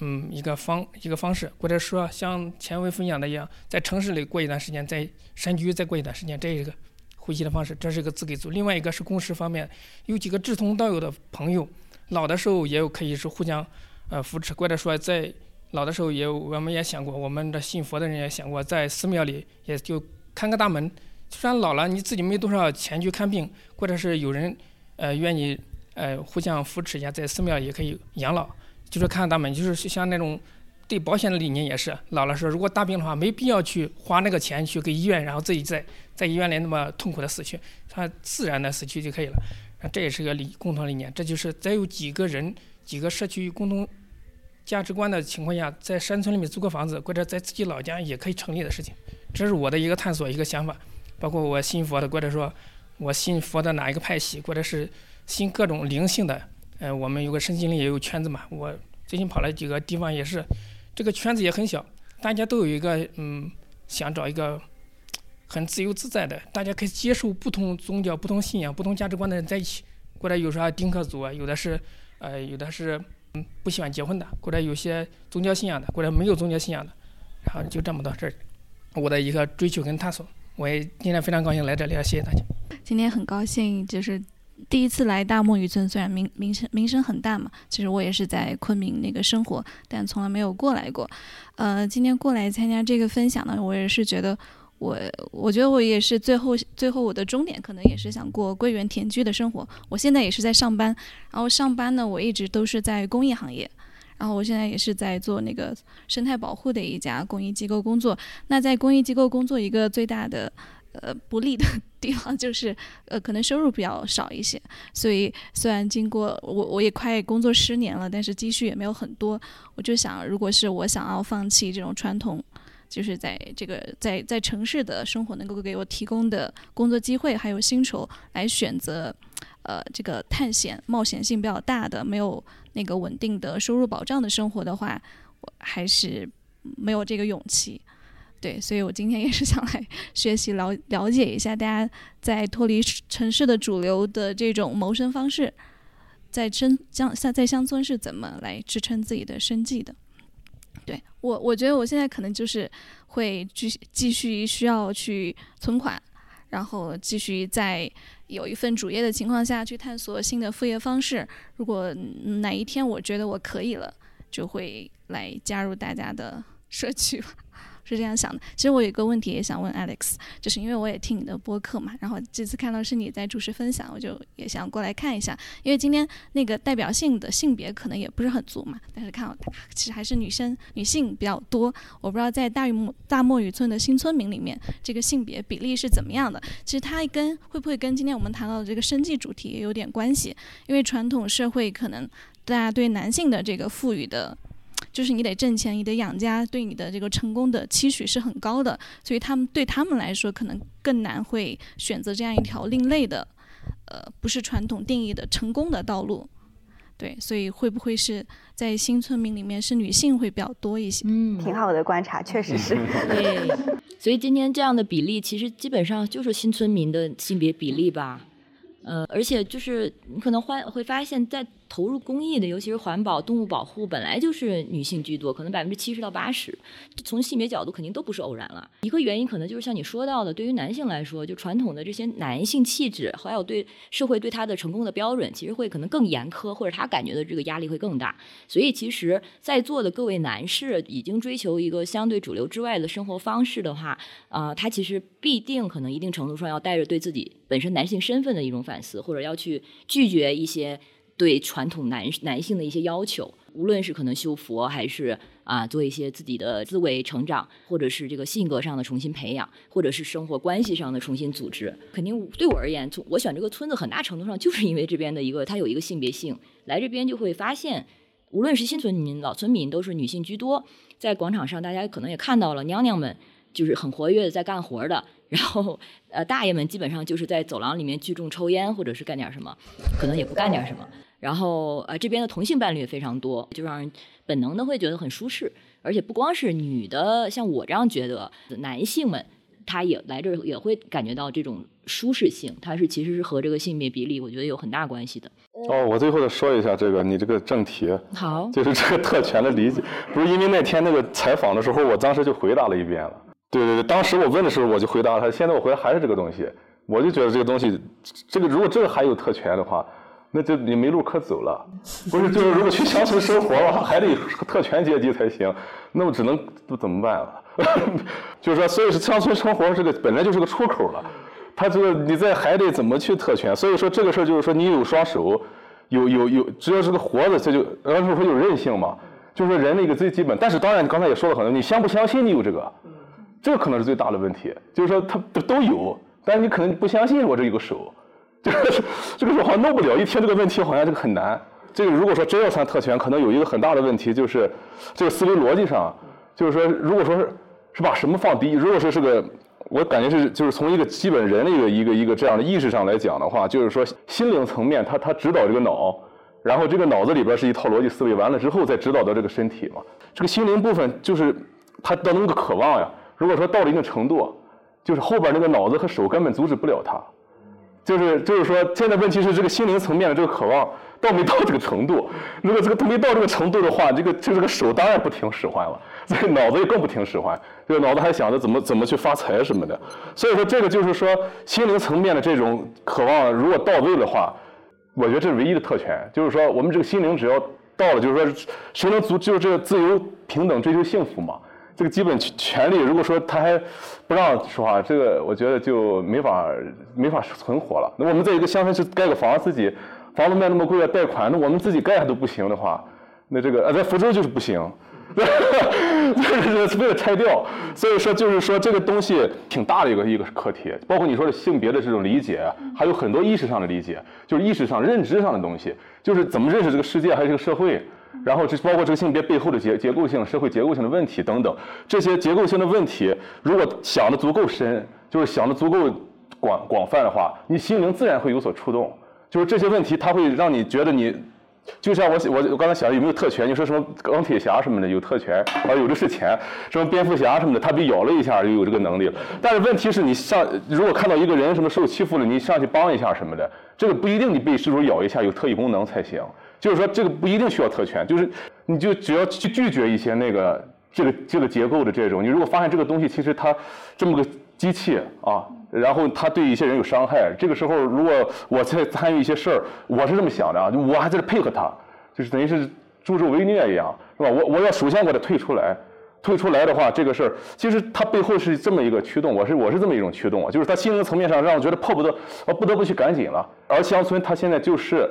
嗯一个方一个方式，或者说像前位分享的一样，在城市里过一段时间，在山区再过一段时间，这一个呼吸的方式，这是一个自给自足。另外一个是共识方面，有几个志同道友的朋友，老的时候也有可以是互相。呃，扶持，或者说在老的时候也，我们也想过，我们的信佛的人也想过，在寺庙里也就看个大门。虽然老了，你自己没多少钱去看病，或者是有人呃愿意呃互相扶持一下，在寺庙也可以养老，就是看大门，就是像那种对保险的理念也是。老了说，如果大病的话，没必要去花那个钱去给医院，然后自己在在医院里那么痛苦的死去，他自然的死去就可以了。这也是个理共同理念，这就是再有几个人几个社区共同。价值观的情况下，在山村里面租个房子，或者在自己老家也可以成立的事情，这是我的一个探索，一个想法。包括我信佛的，或者说我信佛的哪一个派系，或者是信各种灵性的，呃，我们有个身心灵也有圈子嘛。我最近跑了几个地方，也是这个圈子也很小，大家都有一个嗯，想找一个很自由自在的，大家可以接受不同宗教、不同信仰、不同价值观的人在一起。或者有时候丁克族啊，有的是呃，有的是。嗯，不喜欢结婚的，或者有些宗教信仰的，或者没有宗教信仰的，然后就这么到这儿，我的一个追求跟探索。我也今天非常高兴来这里，谢谢大家。今天很高兴，就是第一次来大漠渔村，虽然名名声名声很大嘛，其实我也是在昆明那个生活，但从来没有过来过。呃，今天过来参加这个分享呢，我也是觉得。我我觉得我也是最后最后我的终点可能也是想过归园田居的生活。我现在也是在上班，然后上班呢，我一直都是在公益行业，然后我现在也是在做那个生态保护的一家公益机构工作。那在公益机构工作一个最大的呃不利的 地方就是呃可能收入比较少一些。所以虽然经过我我也快工作十年了，但是积蓄也没有很多。我就想，如果是我想要放弃这种传统。就是在这个在在城市的生活能够给我提供的工作机会，还有薪酬来选择，呃，这个探险冒险性比较大的、没有那个稳定的收入保障的生活的话，我还是没有这个勇气。对，所以我今天也是想来 学习了了解一下大家在脱离城市的主流的这种谋生方式，在乡乡在乡村是怎么来支撑自己的生计的。对我，我觉得我现在可能就是会继继续需要去存款，然后继续在有一份主业的情况下去探索新的副业方式。如果哪一天我觉得我可以了，就会来加入大家的社区。是这样想的。其实我有一个问题也想问 Alex，就是因为我也听你的播客嘛，然后这次看到是你在主持分享，我就也想过来看一下。因为今天那个代表性的性别可能也不是很足嘛，但是看到其实还是女生女性比较多。我不知道在大漠大漠渔村的新村民里面，这个性别比例是怎么样的？其实它跟会不会跟今天我们谈到的这个生计主题也有点关系？因为传统社会可能大家对男性的这个赋予的。就是你得挣钱，你得养家，对你的这个成功的期许是很高的，所以他们对他们来说可能更难会选择这样一条另类的，呃，不是传统定义的成功的道路。对，所以会不会是在新村民里面是女性会比较多一些？嗯，挺好的观察，确实是。对，所以今天这样的比例其实基本上就是新村民的性别比例吧。呃，而且就是你可能会会发现，在投入公益的，尤其是环保、动物保护，本来就是女性居多，可能百分之七十到八十。从性别角度，肯定都不是偶然了。一个原因可能就是像你说到的，对于男性来说，就传统的这些男性气质，还有对社会对他的成功的标准，其实会可能更严苛，或者他感觉的这个压力会更大。所以，其实在座的各位男士已经追求一个相对主流之外的生活方式的话，啊，他其实必定可能一定程度上要带着对自己本身男性身份的一种反思，或者要去拒绝一些。对传统男男性的一些要求，无论是可能修佛，还是啊做一些自己的思维成长，或者是这个性格上的重新培养，或者是生活关系上的重新组织，肯定对我而言，我选这个村子很大程度上就是因为这边的一个它有一个性别性，来这边就会发现，无论是新村民、老村民，都是女性居多，在广场上大家可能也看到了娘娘们就是很活跃的在干活的，然后呃大爷们基本上就是在走廊里面聚众抽烟或者是干点什么，可能也不干点什么。然后呃，这边的同性伴侣也非常多，就让人本能的会觉得很舒适。而且不光是女的，像我这样觉得，男性们他也来这儿也会感觉到这种舒适性，它是其实是和这个性别比例，我觉得有很大关系的。哦，我最后再说一下这个你这个正题，好，就是这个特权的理解，不是因为那天那个采访的时候，我当时就回答了一遍了。对对对，当时我问的时候我就回答他，现在我回答还是这个东西，我就觉得这个东西，这个如果这个还有特权的话。那就你没路可走了，不是？就是如果去乡村生活的话，还得特权阶级才行，那我只能怎么办了？就是说，所以是乡村生活这个本来就是个出口了，他这个你在还得怎么去特权？所以说这个事儿就是说，你有双手，有有有，只要是个活的，这就然后说有韧性嘛，就是人的一个最基本。但是当然，你刚才也说了很多，你相不相信你有这个，这个可能是最大的问题。就是说他都有，但是你可能不相信我这有个手。这个是这个是好像弄不了，一听这个问题好像这个很难。这个如果说真要算特权，可能有一个很大的问题，就是这个思维逻辑上，就是说，如果说是是把什么放第一，如果说是个，我感觉是就是从一个基本人的一个一个一个这样的意识上来讲的话，就是说心灵层面，它它指导这个脑，然后这个脑子里边是一套逻辑思维，完了之后再指导到这个身体嘛。这个心灵部分就是它的那个渴望呀。如果说到了一定程度，就是后边那个脑子和手根本阻止不了它。就是就是说，现在问题是这个心灵层面的这个渴望到没到这个程度？如果这个都没到这个程度的话，这个就这个手当然不听使唤了，这个脑子也更不听使唤，这个脑子还想着怎么怎么去发财什么的。所以说，这个就是说心灵层面的这种渴望，如果到位的话，我觉得这是唯一的特权。就是说，我们这个心灵只要到了，就是说谁能足，就是这个自由平等追求幸福嘛。这个基本权利，如果说他还不让说话，这个我觉得就没法没法存活了。那我们在一个乡村去盖个房，自己房子卖那么贵，要贷款，那我们自己盖还都不行的话，那这个呃在福州就是不行，就是为了拆掉。所以说就是说这个东西挺大的一个一个课题，包括你说的性别的这种理解，还有很多意识上的理解，就是意识上认知上的东西，就是怎么认识这个世界，还有这个社会。然后这包括这个性别背后的结结构性、社会结构性的问题等等，这些结构性的问题，如果想的足够深，就是想的足够广广泛的话，你心灵自然会有所触动。就是这些问题，它会让你觉得你，就像我我我刚才想有没有特权？你说什么钢铁侠什么的有特权，啊有的是钱，什么蝙蝠侠什么的，他被咬了一下就有这个能力了。但是问题是你上如果看到一个人什么受欺负了，你上去帮一下什么的，这个不一定你被蜘蛛咬一下有特异功能才行。就是说，这个不一定需要特权，就是你就只要去拒绝一些那个这个这个结构的这种。你如果发现这个东西其实它这么个机器啊，然后它对一些人有伤害，这个时候如果我在参与一些事儿，我是这么想的啊，我还在这配合他，就是等于是助纣为虐一样，是吧？我我要首先我得退出来，退出来的话，这个事儿其实它背后是这么一个驱动，我是我是这么一种驱动啊，就是它心灵层面上让我觉得迫不得，我不得不去赶紧了。而乡村它现在就是。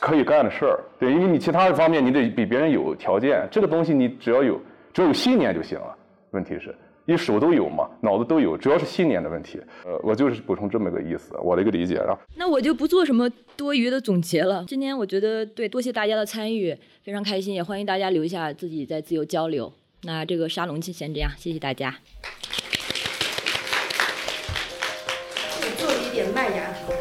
可以干的事儿，对，因为你其他的方面你得比别人有条件，这个东西你只要有，只要有信念就行了。问题是，你手都有嘛，脑子都有，主要是信念的问题。呃，我就是补充这么个意思，我的一个理解啊。那我就不做什么多余的总结了。今天我觉得对，多谢大家的参与，非常开心，也欢迎大家留下自己在自由交流。那这个沙龙就先这样，谢谢大家。做一点麦芽糖。